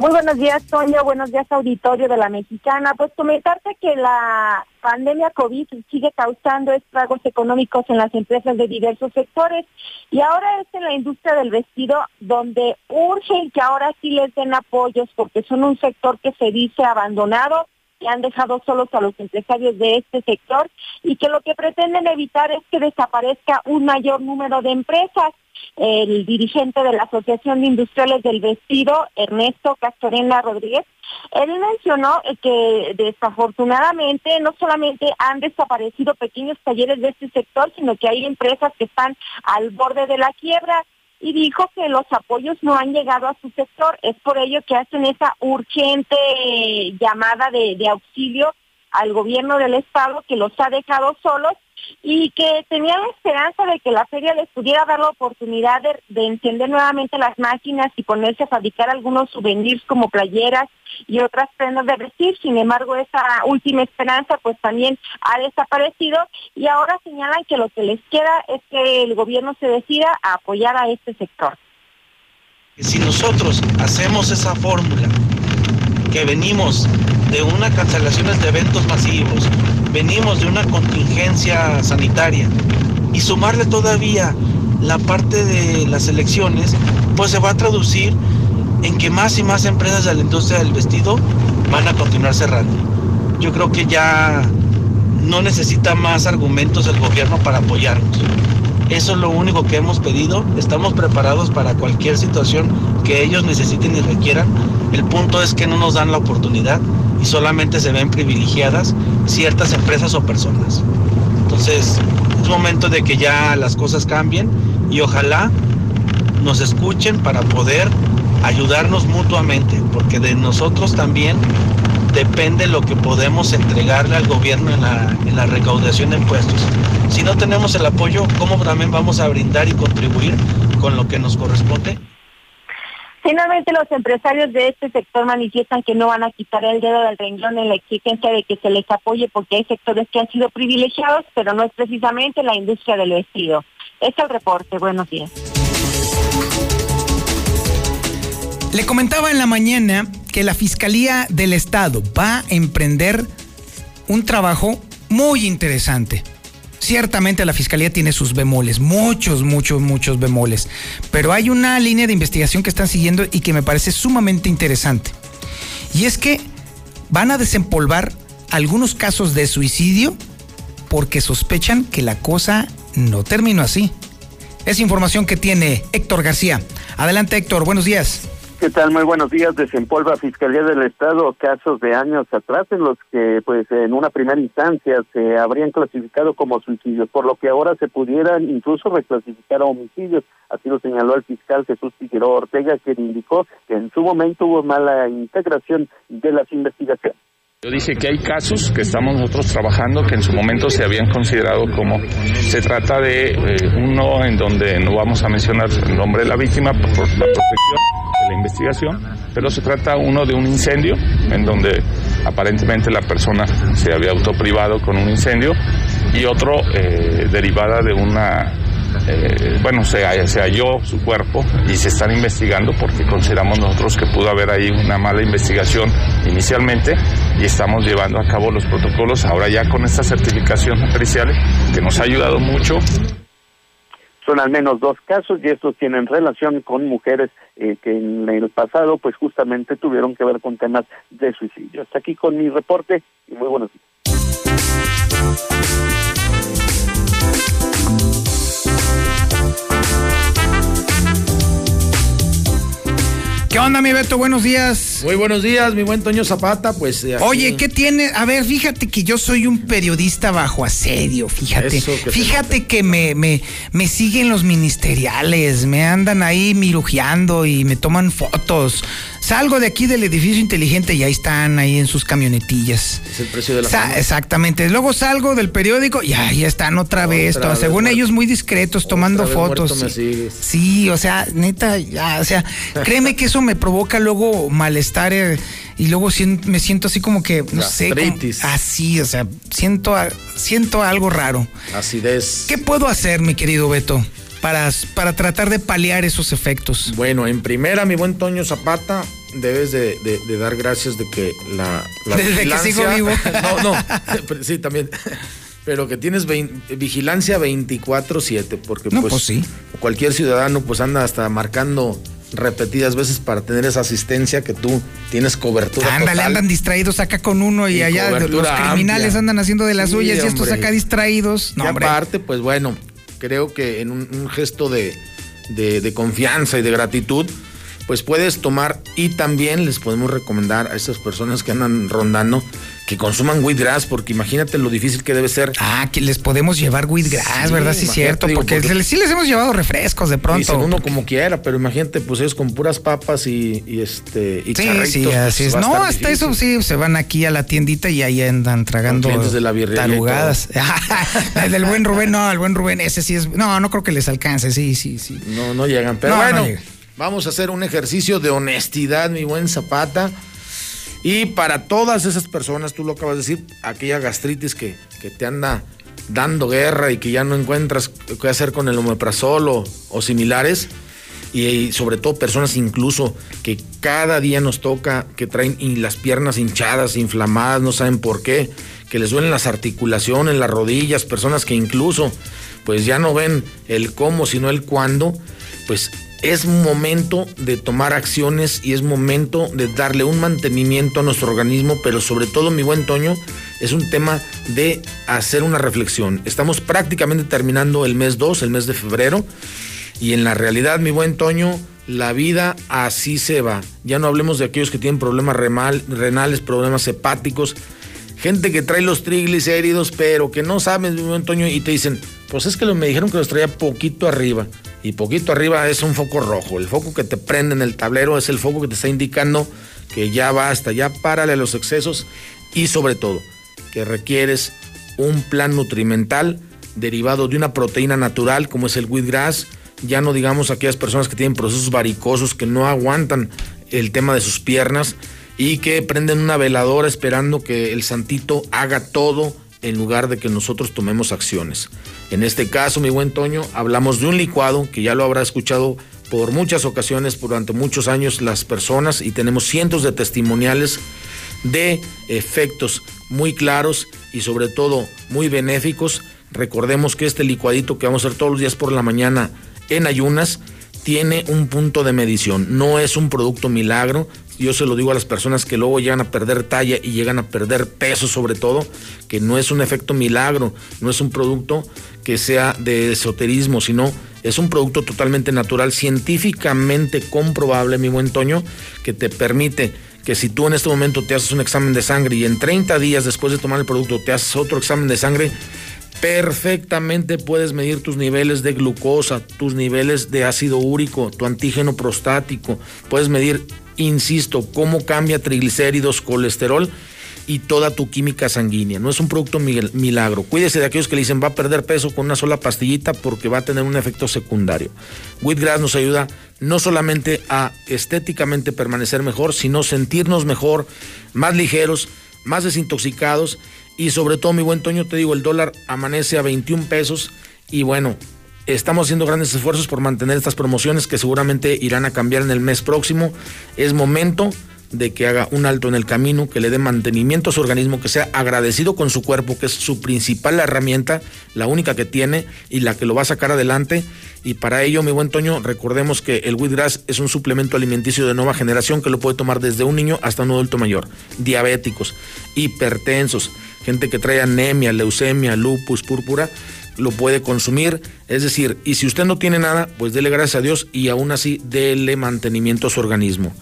Muy buenos días, Toño. Buenos días, auditorio de la Mexicana. Pues comentarte que la pandemia COVID sigue causando estragos económicos en las empresas de diversos sectores y ahora es en la industria del vestido donde urgen que ahora sí les den apoyos porque son un sector que se dice abandonado que han dejado solos a los empresarios de este sector y que lo que pretenden evitar es que desaparezca un mayor número de empresas. El dirigente de la Asociación de Industriales del Vestido, Ernesto Castorena Rodríguez, él mencionó que desafortunadamente no solamente han desaparecido pequeños talleres de este sector, sino que hay empresas que están al borde de la quiebra y dijo que los apoyos no han llegado a su sector. Es por ello que hacen esa urgente llamada de, auxilio al gobierno del estado que los ha dejado solos y que tenía la esperanza de que la feria les pudiera dar la oportunidad de, encender nuevamente las máquinas y ponerse a fabricar algunos souvenirs como playeras y otras prendas de vestir. Sin embargo, esa última esperanza pues también ha desaparecido y ahora señalan que lo que les queda es que el gobierno se decida a apoyar a este sector. Si nosotros hacemos esa fórmula que venimos de una cancelación de eventos masivos, venimos de una contingencia sanitaria y sumarle todavía la parte de las elecciones, pues se va a traducir en que más y más empresas de la industria del vestido van a continuar cerrando. Yo creo que ya no necesita más argumentos el gobierno para apoyarnos. Eso es lo único que hemos pedido. Estamos preparados para cualquier situación que ellos necesiten y requieran. El punto es que no nos dan la oportunidad y solamente se ven privilegiadas ciertas empresas o personas. Entonces, es momento de que ya las cosas cambien y ojalá nos escuchen para poder ayudarnos mutuamente, porque de nosotros también depende lo que podemos entregarle al gobierno en la, en la recaudación de impuestos. Si no tenemos el apoyo, ¿cómo también vamos a brindar y contribuir con lo que nos corresponde? Finalmente, los empresarios de este sector manifiestan que no van a quitar el dedo del renglón en la exigencia de que se les apoye porque hay sectores que han sido privilegiados, pero no es precisamente la industria del vestido. Este es el reporte. Buenos días. Le comentaba en la mañana que la Fiscalía del Estado va a emprender un trabajo muy interesante. Ciertamente la Fiscalía tiene sus bemoles, muchos, muchos, muchos bemoles, pero hay una línea de investigación que están siguiendo y que me parece sumamente interesante. Y es que van a desempolvar algunos casos de suicidio porque sospechan que la cosa no terminó así. Es información que tiene Héctor García. Adelante Héctor, buenos días. ¿Qué tal? Muy buenos días. Desempolva Fiscalía del Estado casos de años atrás en los que, pues, en una primera instancia se habrían clasificado como suicidios, por lo que ahora se pudieran incluso reclasificar a homicidios. Así lo señaló el fiscal Jesús Figueroa Ortega, quien indicó que en su momento hubo mala integración de las investigaciones. Yo dije que hay casos que estamos nosotros trabajando que en su momento se habían considerado como se trata de eh, uno en donde no vamos a mencionar el nombre de la víctima por, la protección de la investigación, pero se trata uno de un incendio en donde aparentemente la persona se había autoprivado con un incendio y otro eh, derivada de una eh, bueno, se, halló su cuerpo y se están investigando porque consideramos nosotros que pudo haber ahí una mala investigación inicialmente y estamos llevando a cabo los protocolos ahora ya con esta certificación pericial que nos ha ayudado mucho. Son al menos dos casos y estos tienen relación con mujeres eh, que en el pasado pues justamente tuvieron que ver con temas de suicidio. Hasta aquí con mi reporte y muy buenos días. ¿Qué onda, mi Beto? Buenos días. Muy buenos días, mi buen Toño Zapata. Pues. eh, Oye, ¿qué tiene? A ver, fíjate que yo soy un periodista bajo asedio, fíjate. Que fíjate que me, me, me siguen los ministeriales, me andan ahí mirujeando y me toman fotos. Salgo de aquí del edificio inteligente y ahí están, ahí en sus camionetillas. Es el precio de la Sa- fama. exactamente. Luego salgo del periódico y ahí están otra vez. Otra vez según muerto. ellos, muy discretos, tomando fotos. Sí. o sea, neta, ya, o sea, créeme que eso me provoca luego malestar eh, y luego me siento así como que, no sé, como- así, o sea, siento, siento algo raro. Acidez. ¿Qué puedo hacer, mi querido Beto, para, para tratar de paliar esos efectos? Bueno, en primera, mi buen Toño Zapata, debes de, de- de dar gracias de que la, la Desde que sigo vivo. No, no, pero sí, también. Pero que tienes vigilancia 24-7, porque No, pues, pues sí. cualquier ciudadano pues anda hasta marcando repetidas veces para tener esa asistencia que tú tienes cobertura Ándale, total. andan distraídos acá con uno y, Y allá los criminales amplia. andan haciendo de las Sí, suyas y estos acá distraídos. No, y hombre. aparte, pues bueno, creo que en un, gesto de- de confianza y de gratitud, pues puedes tomar y también les podemos recomendar a esas personas que andan rondando que consuman wheatgrass, porque imagínate lo difícil que debe ser. Ah, que les podemos llevar wheatgrass, Sí, ¿verdad? Sí, cierto, digo, porque, les- sí les hemos llevado refrescos de pronto. Dicen uno como quiera, pero imagínate, pues ellos con puras papas y, y este y Sí, sí, pues, así es. No, hasta difícil. eso sí, se van aquí a la tiendita y ahí andan tragando de la tarugadas. El del buen Rubén, no, el buen Rubén, ese sí es. No, no creo que les alcance, sí, sí, sí. No, no llegan. Pero No, no bueno, llegan. Vamos a hacer un ejercicio de honestidad, mi buen Zapata. Y para todas esas personas, tú lo acabas de decir, aquella gastritis que, te anda dando guerra y que ya no encuentras qué hacer con el omeprazol o, o similares. Y, sobre todo personas incluso que cada día nos toca, que traen las piernas hinchadas, inflamadas, no saben por qué, que les duelen las articulaciones, las rodillas, personas que incluso pues ya no ven el cómo, sino el cuándo, pues es momento de tomar acciones y es momento de darle un mantenimiento a nuestro organismo, pero sobre todo, mi buen Toño, es un tema de hacer una reflexión. Estamos prácticamente terminando el mes 2, el mes de febrero, y en la realidad, mi buen Toño, la vida así se va. Ya no hablemos de aquellos que tienen problemas renales, problemas hepáticos, gente que trae los triglicéridos, pero que no saben, mi buen Toño, y te dicen, pues es que me dijeron que los traía poquito arriba. Y poquito arriba es un foco rojo. El foco que te prende en el tablero es el foco que te está indicando que ya basta, ya párale los excesos y sobre todo que requieres un plan nutrimental derivado de una proteína natural como es el wheatgrass. Ya no digamos aquellas personas que tienen procesos varicosos que no aguantan el tema de sus piernas y que prenden una veladora esperando que el santito haga todo en lugar de que nosotros tomemos acciones. En este caso, mi buen Toño, hablamos de un licuado que ya lo habrá escuchado por muchas ocasiones, durante muchos años las personas y tenemos cientos de testimoniales de efectos muy claros y sobre todo muy benéficos. Recordemos que este licuadito que vamos a hacer todos los días por la mañana en ayunas tiene un punto de medición, no es un producto milagro. Yo se lo digo a las personas que luego llegan a perder talla y llegan a perder peso sobre todo, que no es un efecto milagro, no es un producto que sea de esoterismo, sino es un producto totalmente natural, científicamente comprobable, mi buen Toño, que te permite que si tú en este momento te haces un examen de sangre y en 30 días después de tomar el producto te haces otro examen de sangre, perfectamente puedes medir tus niveles de glucosa, tus niveles de ácido úrico, tu antígeno prostático, puedes medir, insisto, cómo cambia triglicéridos, colesterol y toda tu química sanguínea. No es un producto mil- milagro. Cuídese de aquellos que le dicen va a perder peso con una sola pastillita porque va a tener un efecto secundario. Wheatgrass nos ayuda no solamente a estéticamente permanecer mejor, sino sentirnos mejor, más ligeros, más desintoxicados y sobre todo, mi buen Toño, te digo, el dólar amanece a 21 pesos y bueno, estamos haciendo grandes esfuerzos por mantener estas promociones que seguramente irán a cambiar en el mes próximo. Es momento de que haga un alto en el camino, que le dé mantenimiento a su organismo, que sea agradecido con su cuerpo, que es su principal herramienta, la única que tiene y la que lo va a sacar adelante. Y para ello, mi buen Toño, recordemos que el wheatgrass es un suplemento alimenticio de nueva generación que lo puede tomar desde un niño hasta un adulto mayor. Diabéticos, hipertensos, gente que trae anemia, leucemia, lupus, púrpura, lo puede consumir. Es decir, y si usted no tiene nada, pues dele gracias a Dios y aún así dele mantenimiento a su organismo.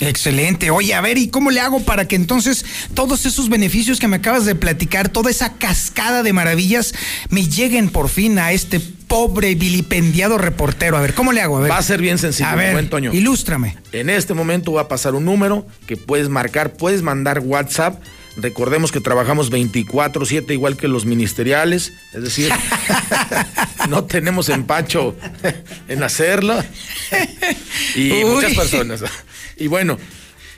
Excelente. Oye, a ver, ¿y cómo le hago para que entonces todos esos beneficios que me acabas de platicar, toda esa cascada de maravillas, me lleguen por fin a este pobre vilipendiado reportero? A ver, ¿cómo le hago? A ver. Va a ser bien sencillo, A ver, ilústrame. En este momento va a pasar un número que puedes marcar, puedes mandar WhatsApp. Recordemos que trabajamos 24/7 igual que los ministeriales, es decir, no tenemos empacho en hacerlo. Y Uy. muchas personas. Y bueno,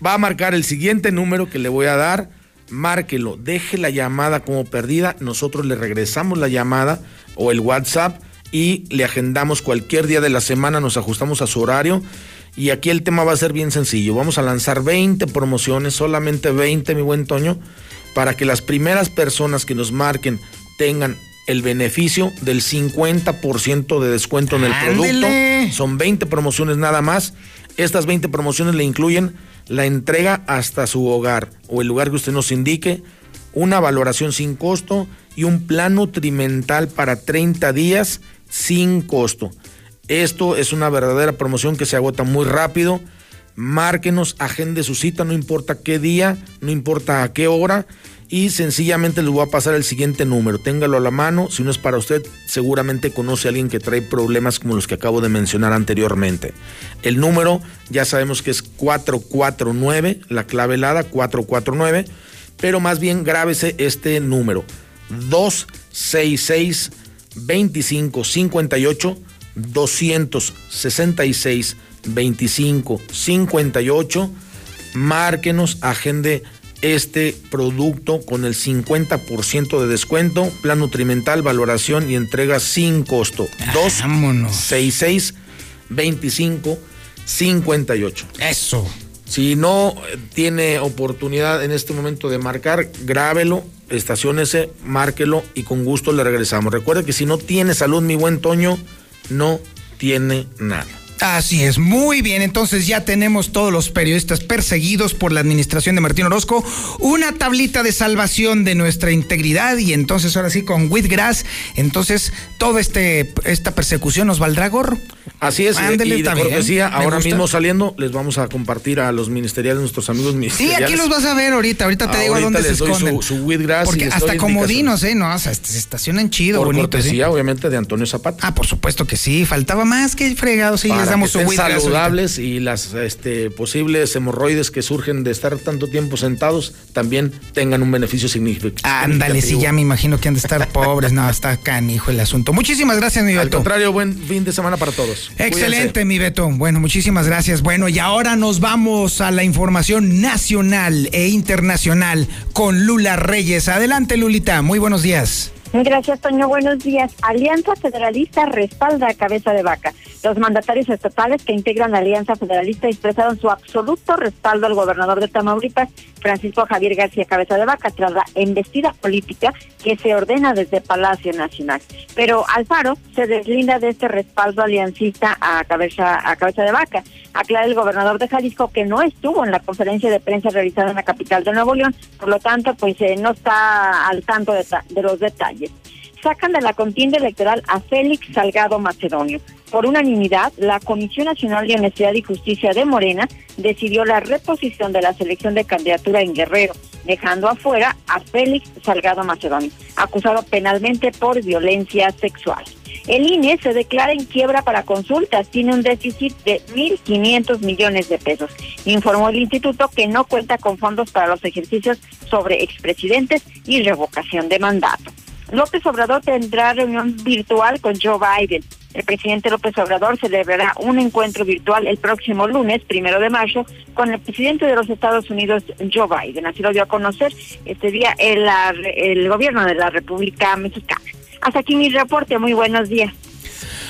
va a marcar el siguiente número que le voy a dar. Márquelo, deje la llamada como perdida. Nosotros le regresamos la llamada o el WhatsApp y le agendamos cualquier día de la semana, nos ajustamos a su horario. Y aquí el tema va a ser bien sencillo. Vamos a lanzar 20 promociones, solamente 20, mi buen Toño, para que las primeras personas que nos marquen tengan el beneficio del 50% de descuento en el producto. Son 20 promociones nada más. Estas 20 promociones le incluyen la entrega hasta su hogar o el lugar que usted nos indique, una valoración sin costo y un plan nutrimental para 30 días sin costo. Esto es una verdadera promoción que se agota muy rápido. Márquenos, agende su cita, no importa qué día, no importa a qué hora. Y sencillamente les voy a pasar el siguiente número. Téngalo a la mano. Si no es para usted, seguramente conoce a alguien que trae problemas como los que acabo de mencionar anteriormente. El número ya sabemos que es 449, la clave helada 449. Pero más bien grábese este número. 266 2558 266 25 58. Márquenos, agende este producto con el 50% de descuento, plan nutrimental, valoración y entrega sin costo. 266 25 58. Eso. Si no eh, tiene oportunidad en este momento de marcar, grábelo, estaciónese, márquelo y con gusto le regresamos. Recuerde que si no tiene salud, mi buen Toño, no tiene nada. Así es, muy bien. Entonces ya tenemos todos los periodistas perseguidos por la administración de Martín Orozco. Una tablita de salvación de nuestra integridad y entonces ahora sí con Whitgrass, entonces toda este, esta persecución nos valdrá gorro. Así es, Ándele, y de cortesía, ahora gusta. mismo saliendo, les vamos a compartir a los ministeriales, nuestros amigos Sí, ministeriales. aquí los vas a ver ahorita. Ahorita te digo a dónde se doy su- esconden. su Wheatgrass y Porque hasta comodinos, ¿eh? No, o sea, se estacionan chido, Por bonito. cortesía, obviamente, de Antonio Zapata. Ah, por supuesto que sí. Faltaba más que fregado. Sí, para les damos que estén saludables y las este, posibles hemorroides que surgen de estar tanto tiempo sentados también tengan un beneficio significativo. Ándale, sí, ya me imagino que han de estar pobres. No, está canijo el asunto. Muchísimas gracias, mi Al Beto. contrario, buen fin de semana para todos. Excelente, mi Beto. Bueno, muchísimas gracias. Bueno, y ahora nos vamos a la información nacional e internacional con Lula Reyes. Adelante, Lulita. Muy buenos días. Gracias, Toño. Buenos días. Alianza Federalista respalda a Cabeza de Vaca. Los mandatarios estatales que integran la Alianza Federalista expresaron su absoluto respaldo al gobernador de Tamaulipas, Francisco Javier García Cabeza de Vaca, tras la embestida política que se ordena desde Palacio Nacional. Pero Alfaro se deslinda de este respaldo aliancista a Cabeza, a Cabeza de Vaca. Aclara el gobernador de Jalisco que no estuvo en la conferencia de prensa realizada en la capital de Nuevo León, por lo tanto, pues eh, no está al tanto de, los detalles sacan de la contienda electoral a Félix Salgado Macedonio. Por unanimidad, la Comisión Nacional de Honestidad y Justicia de Morena decidió la reposición de la selección de candidatura en Guerrero, dejando afuera a Félix Salgado Macedonio, acusado penalmente por violencia sexual. El INE se declara en quiebra para consultas, tiene un déficit de 1.500 millones de pesos. Informó el instituto que no cuenta con fondos para los ejercicios sobre expresidentes y revocación de mandato. López Obrador tendrá reunión virtual con Joe Biden. El presidente López Obrador celebrará un encuentro virtual el próximo lunes, primero de marzo, con el presidente de los Estados Unidos, Joe Biden. Así lo dio a conocer este día el, el gobierno de la República Mexicana. Hasta aquí mi reporte. Muy buenos días.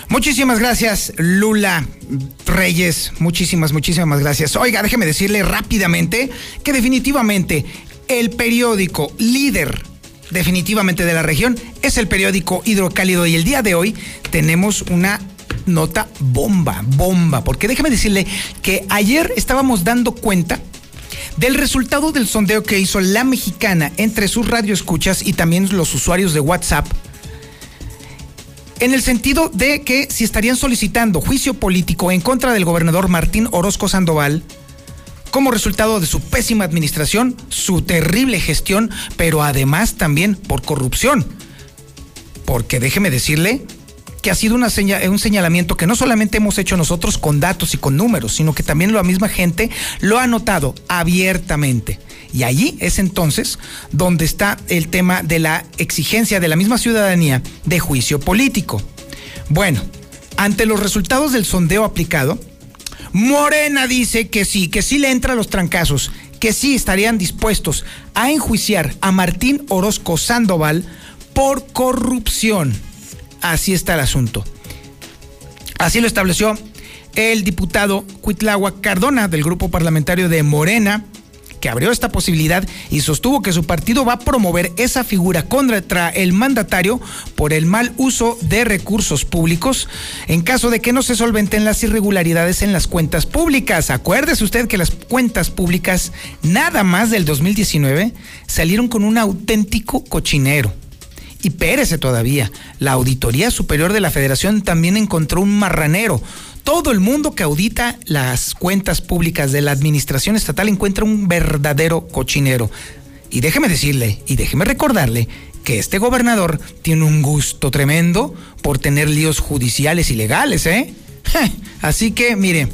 Muchísimas gracias, Lula Reyes. Muchísimas, muchísimas gracias. Oiga, déjeme decirle rápidamente que definitivamente el periódico líder definitivamente de la región. Es el periódico Hidrocálido y el día de hoy tenemos una nota bomba, bomba, porque déjeme decirle que ayer estábamos dando cuenta del resultado del sondeo que hizo la mexicana entre sus radioescuchas y también los usuarios de WhatsApp en el sentido de que si estarían solicitando juicio político en contra del gobernador Martín Orozco Sandoval como resultado de su pésima administración, su terrible gestión, pero además también por corrupción. Porque déjeme decirle que ha sido una un señalamiento que no solamente hemos hecho nosotros con datos y con números, sino que también la misma gente lo ha notado abiertamente. Y allí es entonces donde está el tema de la exigencia de la misma ciudadanía de juicio político. Bueno, ante los resultados del sondeo aplicado, Morena dice que sí, que sí le entra a los trancazos, que sí estarían dispuestos a enjuiciar a Martín Orozco Sandoval por corrupción. Así está el asunto. Así lo estableció el diputado Cuitlagua Cardona del grupo parlamentario de Morena que abrió esta posibilidad y sostuvo que su partido va a promover esa figura contra el mandatario por el mal uso de recursos públicos en caso de que no se solventen las irregularidades en las cuentas públicas. Acuérdese usted que las cuentas públicas, nada más del 2019, salieron con un auténtico cochinero. Y pérese todavía, la Auditoría Superior de la Federación también encontró un marranero todo el mundo que audita las cuentas públicas de la administración estatal encuentra un verdadero cochinero. Y déjeme decirle, y déjeme recordarle, que este gobernador tiene un gusto tremendo por tener líos judiciales y legales, ¿eh? Así que, mire,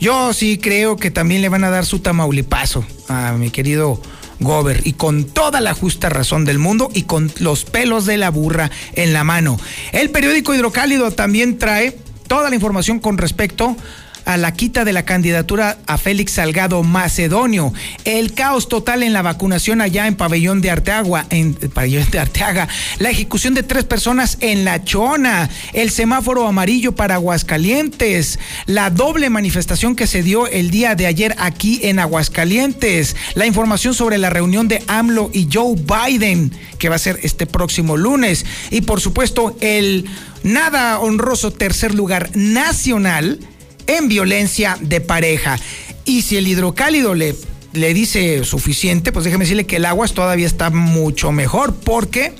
yo sí creo que también le van a dar su tamaulipaso a mi querido Gober y con toda la justa razón del mundo y con los pelos de la burra en la mano. El periódico Hidrocálido también trae toda la información con respecto a la quita de la candidatura a Félix Salgado Macedonio, el caos total en la vacunación allá en Pabellón de Arteagua, en Pabellón de Arteaga, la ejecución de tres personas en La Chona, el semáforo amarillo para Aguascalientes, la doble manifestación que se dio el día de ayer aquí en Aguascalientes, la información sobre la reunión de AMLO y Joe Biden, que va a ser este próximo lunes, y por supuesto el nada honroso tercer lugar nacional en violencia de pareja. Y si el hidrocálido le, le dice suficiente, pues déjeme decirle que el agua todavía está mucho mejor, porque...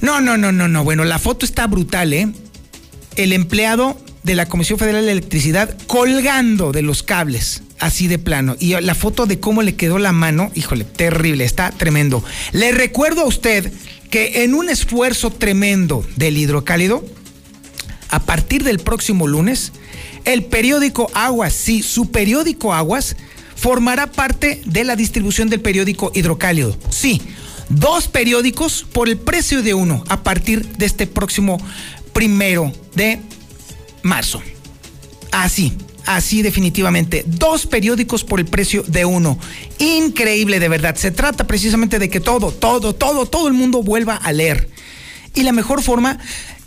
No, no, no, no, no. Bueno, la foto está brutal, ¿eh? El empleado de la Comisión Federal de Electricidad colgando de los cables, así de plano. Y la foto de cómo le quedó la mano, híjole, terrible, está tremendo. Le recuerdo a usted que en un esfuerzo tremendo del hidrocálido, a partir del próximo lunes, el periódico Aguas, sí, su periódico Aguas, formará parte de la distribución del periódico Hidrocálido. Sí, dos periódicos por el precio de uno a partir de este próximo primero de marzo. Así, así definitivamente. Dos periódicos por el precio de uno. Increíble de verdad. Se trata precisamente de que todo, todo, todo, todo el mundo vuelva a leer. Y la mejor forma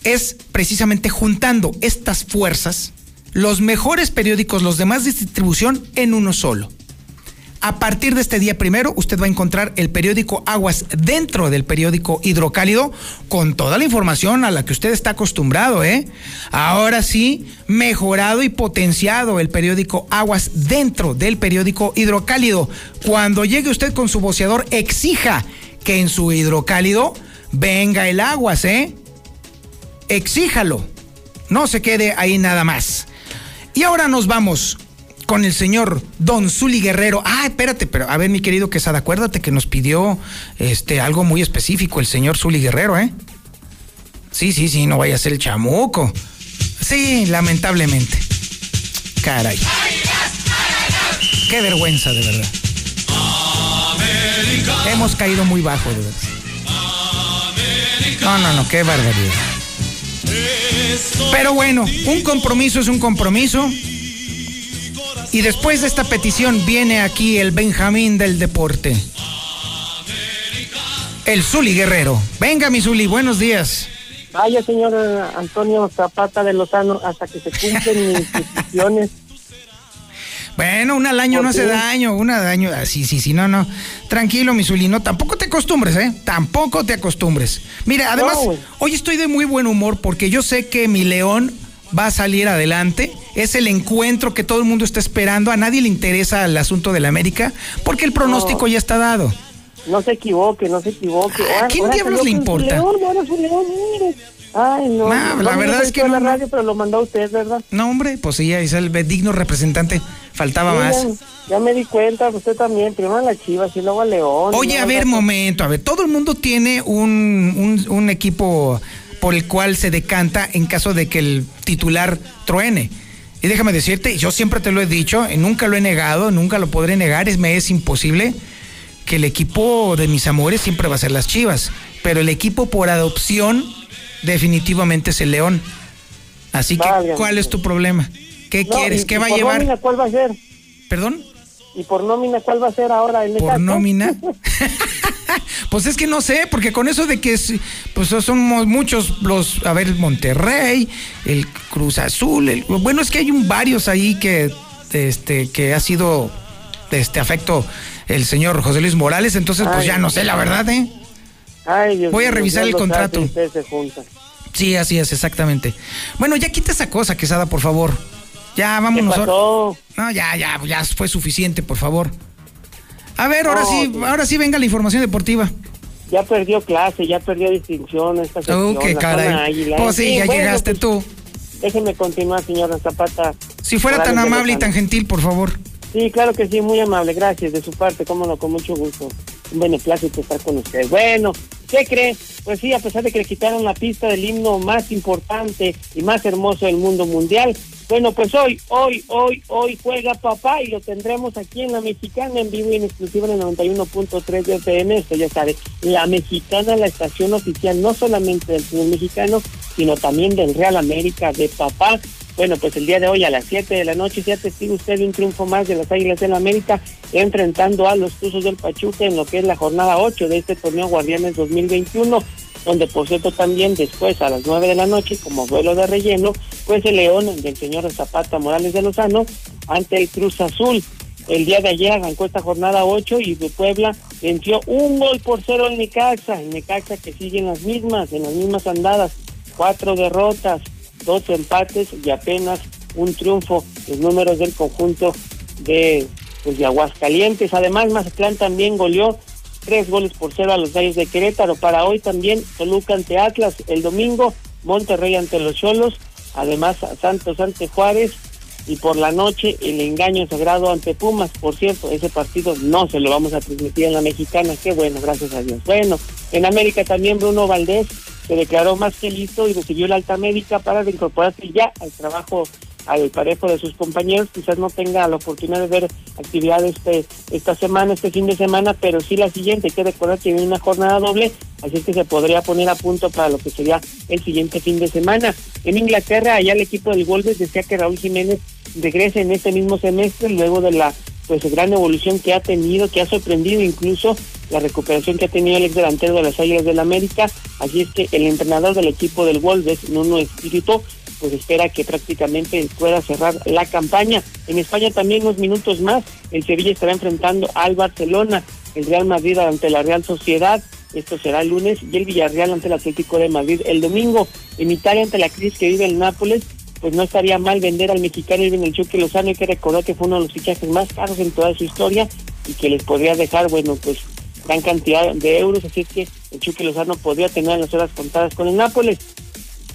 es precisamente juntando estas fuerzas, los mejores periódicos, los demás de distribución, en uno solo. A partir de este día primero, usted va a encontrar el periódico Aguas dentro del periódico Hidrocálido con toda la información a la que usted está acostumbrado, ¿eh? Ahora sí, mejorado y potenciado el periódico Aguas dentro del periódico Hidrocálido. Cuando llegue usted con su boceador, exija que en su Hidrocálido venga el Aguas, ¿eh? Exíjalo. No se quede ahí nada más. Y ahora nos vamos con el señor Don Zuli Guerrero. Ah, espérate, pero a ver, mi querido Quesada, acuérdate que nos pidió este algo muy específico el señor Zuli Guerrero, ¿eh? Sí, sí, sí, no vaya a ser el chamuco. Sí, lamentablemente. Caray. Qué vergüenza, de verdad. Hemos caído muy bajo, de verdad. No, no, no, qué barbaridad. Pero bueno, un compromiso es un compromiso. Y después de esta petición viene aquí el Benjamín del deporte. El Zuli Guerrero. Venga, mi Zuli, buenos días. Vaya, señor Antonio Zapata de Lozano, hasta que se cumplen mis peticiones. Bueno, una al año no hace daño, una al año, sí, sí, sí, no, no. Tranquilo, mi Zuli, no, tampoco te acostumbres, ¿eh? Tampoco te acostumbres. Mira, además, hoy estoy de muy buen humor porque yo sé que mi león va a salir adelante. Es el encuentro que todo el mundo está esperando. A nadie le interesa el asunto de la América porque el pronóstico ya está dado. No se equivoque, no se equivoque. ¿A quién diablos le importa? Ay, no. La verdad es que no, la radio, pero lo mandó usted, ¿verdad? No, hombre, pues sí, es el digno representante. Faltaba más. Ya, me di cuenta, usted también. Primero a la Chivas y luego a León. Oye, a ver, momento, a ver, todo el mundo tiene un, un- un equipo por el cual se decanta en caso de que el titular truene. Y déjame decirte, yo siempre te lo he dicho, y nunca lo he negado, nunca lo podré negar, es, me es imposible que el equipo de mis amores siempre va a ser las Chivas, pero el equipo por adopción definitivamente es el León. Así que, Válgame. ¿cuál es tu problema? ¿Qué No, quieres? y- ¿Qué y va a por llevar? nómina, ¿Cuál va a ser? ¿Perdón? ¿Y por nómina cuál va a ser ahora? ¿El ¿Por nómina? Pues es que no sé, porque con eso de que es- pues somos muchos los, a ver, el Monterrey, el Cruz Azul, el- bueno, es que hay un varios ahí que este que ha sido este afecto el señor José Luis Morales, entonces pues Ay, ya no sé la verdad, ¿eh? Ay, Dios Voy a revisar Dios el contrato. se. Sí, así es, exactamente. Bueno, ya quita esa cosa, Quesada, por favor. Ya, vámonos. ¿Qué pasó? No, ya, ya, ya fue suficiente, por favor. A ver, ahora No, sí, sí. ahora sí venga la información deportiva. Ya perdió clase, ya perdió distinción esta sección. Oh, qué caray. Pues sí, ya bueno, llegaste pues, tú. Déjeme continuar, señora Zapata. Si fuera tan amable y tan gentil, por favor. Sí, claro que sí, muy amable, gracias de su parte, cómo no, con mucho gusto. Un beneplácito estar con usted. Bueno, ¿qué cree? Pues sí, a pesar de que le quitaron la pista del himno más importante y más hermoso del mundo mundial, bueno, pues hoy, hoy, hoy, hoy juega papá y lo tendremos aquí en la Mexicana en vivo y en exclusiva en el 91.3 de FM, esto ya sabe, la Mexicana, la estación oficial no solamente del fútbol mexicano, sino también del Real América de papá. Bueno, pues el día de hoy a las 7 de la noche sea testigo usted un triunfo más de las Águilas del América enfrentando a los Tuzos del Pachuca en lo que es la jornada 8 de este torneo Guardianes 2021 donde por cierto también después a las 9 de la noche como vuelo de relleno pues el León del señor Zapata Morales de Lozano ante el Cruz Azul. El día de ayer arrancó esta jornada 8 y de Puebla venció un gol por cero el Necaxa, el Necaxa que sigue en las mismas, en las mismas andadas, cuatro derrotas, dos empates y apenas un triunfo, los números del conjunto de, pues, de Aguascalientes. Además, Mazatlán también goleó tres goles por cero a los Gallos de Querétaro. Para hoy también Toluca ante Atlas, el domingo Monterrey ante los Cholos, además Santos ante Juárez y por la noche el engaño sagrado ante Pumas. Por cierto, ese partido no se lo vamos a transmitir en la mexicana. Qué bueno, gracias a Dios. Bueno, en América también Bruno Valdés se declaró más que listo y recibió la alta médica para reincorporarse ya al trabajo al parejo de sus compañeros, quizás no tenga la oportunidad de ver actividad este, esta semana, este fin de semana, pero sí la siguiente, hay que recordar que viene una jornada doble, así es que se podría poner a punto para lo que sería el siguiente fin de semana. En Inglaterra, allá el equipo del Wolves decía que Raúl Jiménez regrese en este mismo semestre, luego de la pues gran evolución que ha tenido, que ha sorprendido incluso la recuperación que ha tenido el ex delantero de las Águilas del América, así es que el entrenador del equipo del Wolves, Nuno Espíritu, pues espera que prácticamente pueda cerrar la campaña. En España también unos minutos más, el Sevilla estará enfrentando al Barcelona, el Real Madrid ante la Real Sociedad, esto será el lunes, y el Villarreal ante el Atlético de Madrid el domingo. En Italia, ante la crisis que vive el Nápoles, pues no estaría mal vender al mexicano Irving el Chucky Lozano, hay que recordar que fue uno de los fichajes más caros en toda su historia y que les podría dejar, bueno, pues gran cantidad de euros, así es que el Chucky Lozano podría tener las horas contadas con el Nápoles.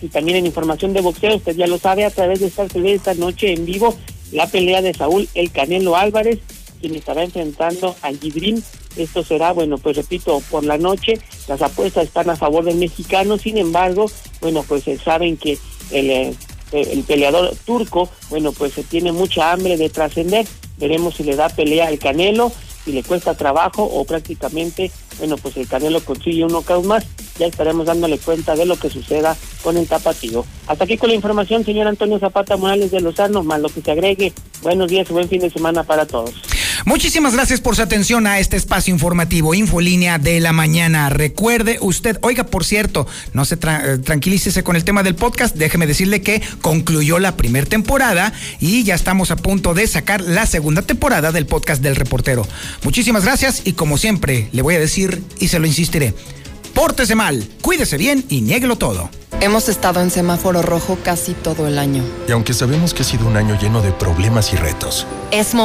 Y también en información de boxeo, usted ya lo sabe, a través de esta TV esta noche en vivo, la pelea de Saúl El Canelo Álvarez, quien estará enfrentando a Gibrín. Esto será, bueno, pues repito, por la noche, las apuestas están a favor del mexicano, sin embargo, bueno, pues eh, saben que el, eh, el peleador turco, bueno, pues se tiene mucha hambre de trascender, veremos si le da pelea al Canelo, si le cuesta trabajo o prácticamente, bueno, pues el Canelo consigue un knockout más, ya estaremos dándole cuenta de lo que suceda con el tapatío. Hasta aquí con la información, señor Antonio Zapata Morales de Lozano, más lo que se agregue. Buenos días buen fin de semana para todos. Muchísimas gracias por su atención a este espacio informativo, Infolínea de la Mañana. Recuerde usted, oiga, por cierto, no se eh, tranquilícese con el tema del podcast, déjeme decirle que concluyó la primera temporada y ya estamos a punto de sacar la segunda temporada del podcast del reportero. Muchísimas gracias y como siempre le voy a decir y se lo insistiré, pórtese mal, cuídese bien y niéguelo todo. Hemos estado en semáforo rojo casi todo el año. Y aunque sabemos que ha sido un año lleno de problemas y retos, Es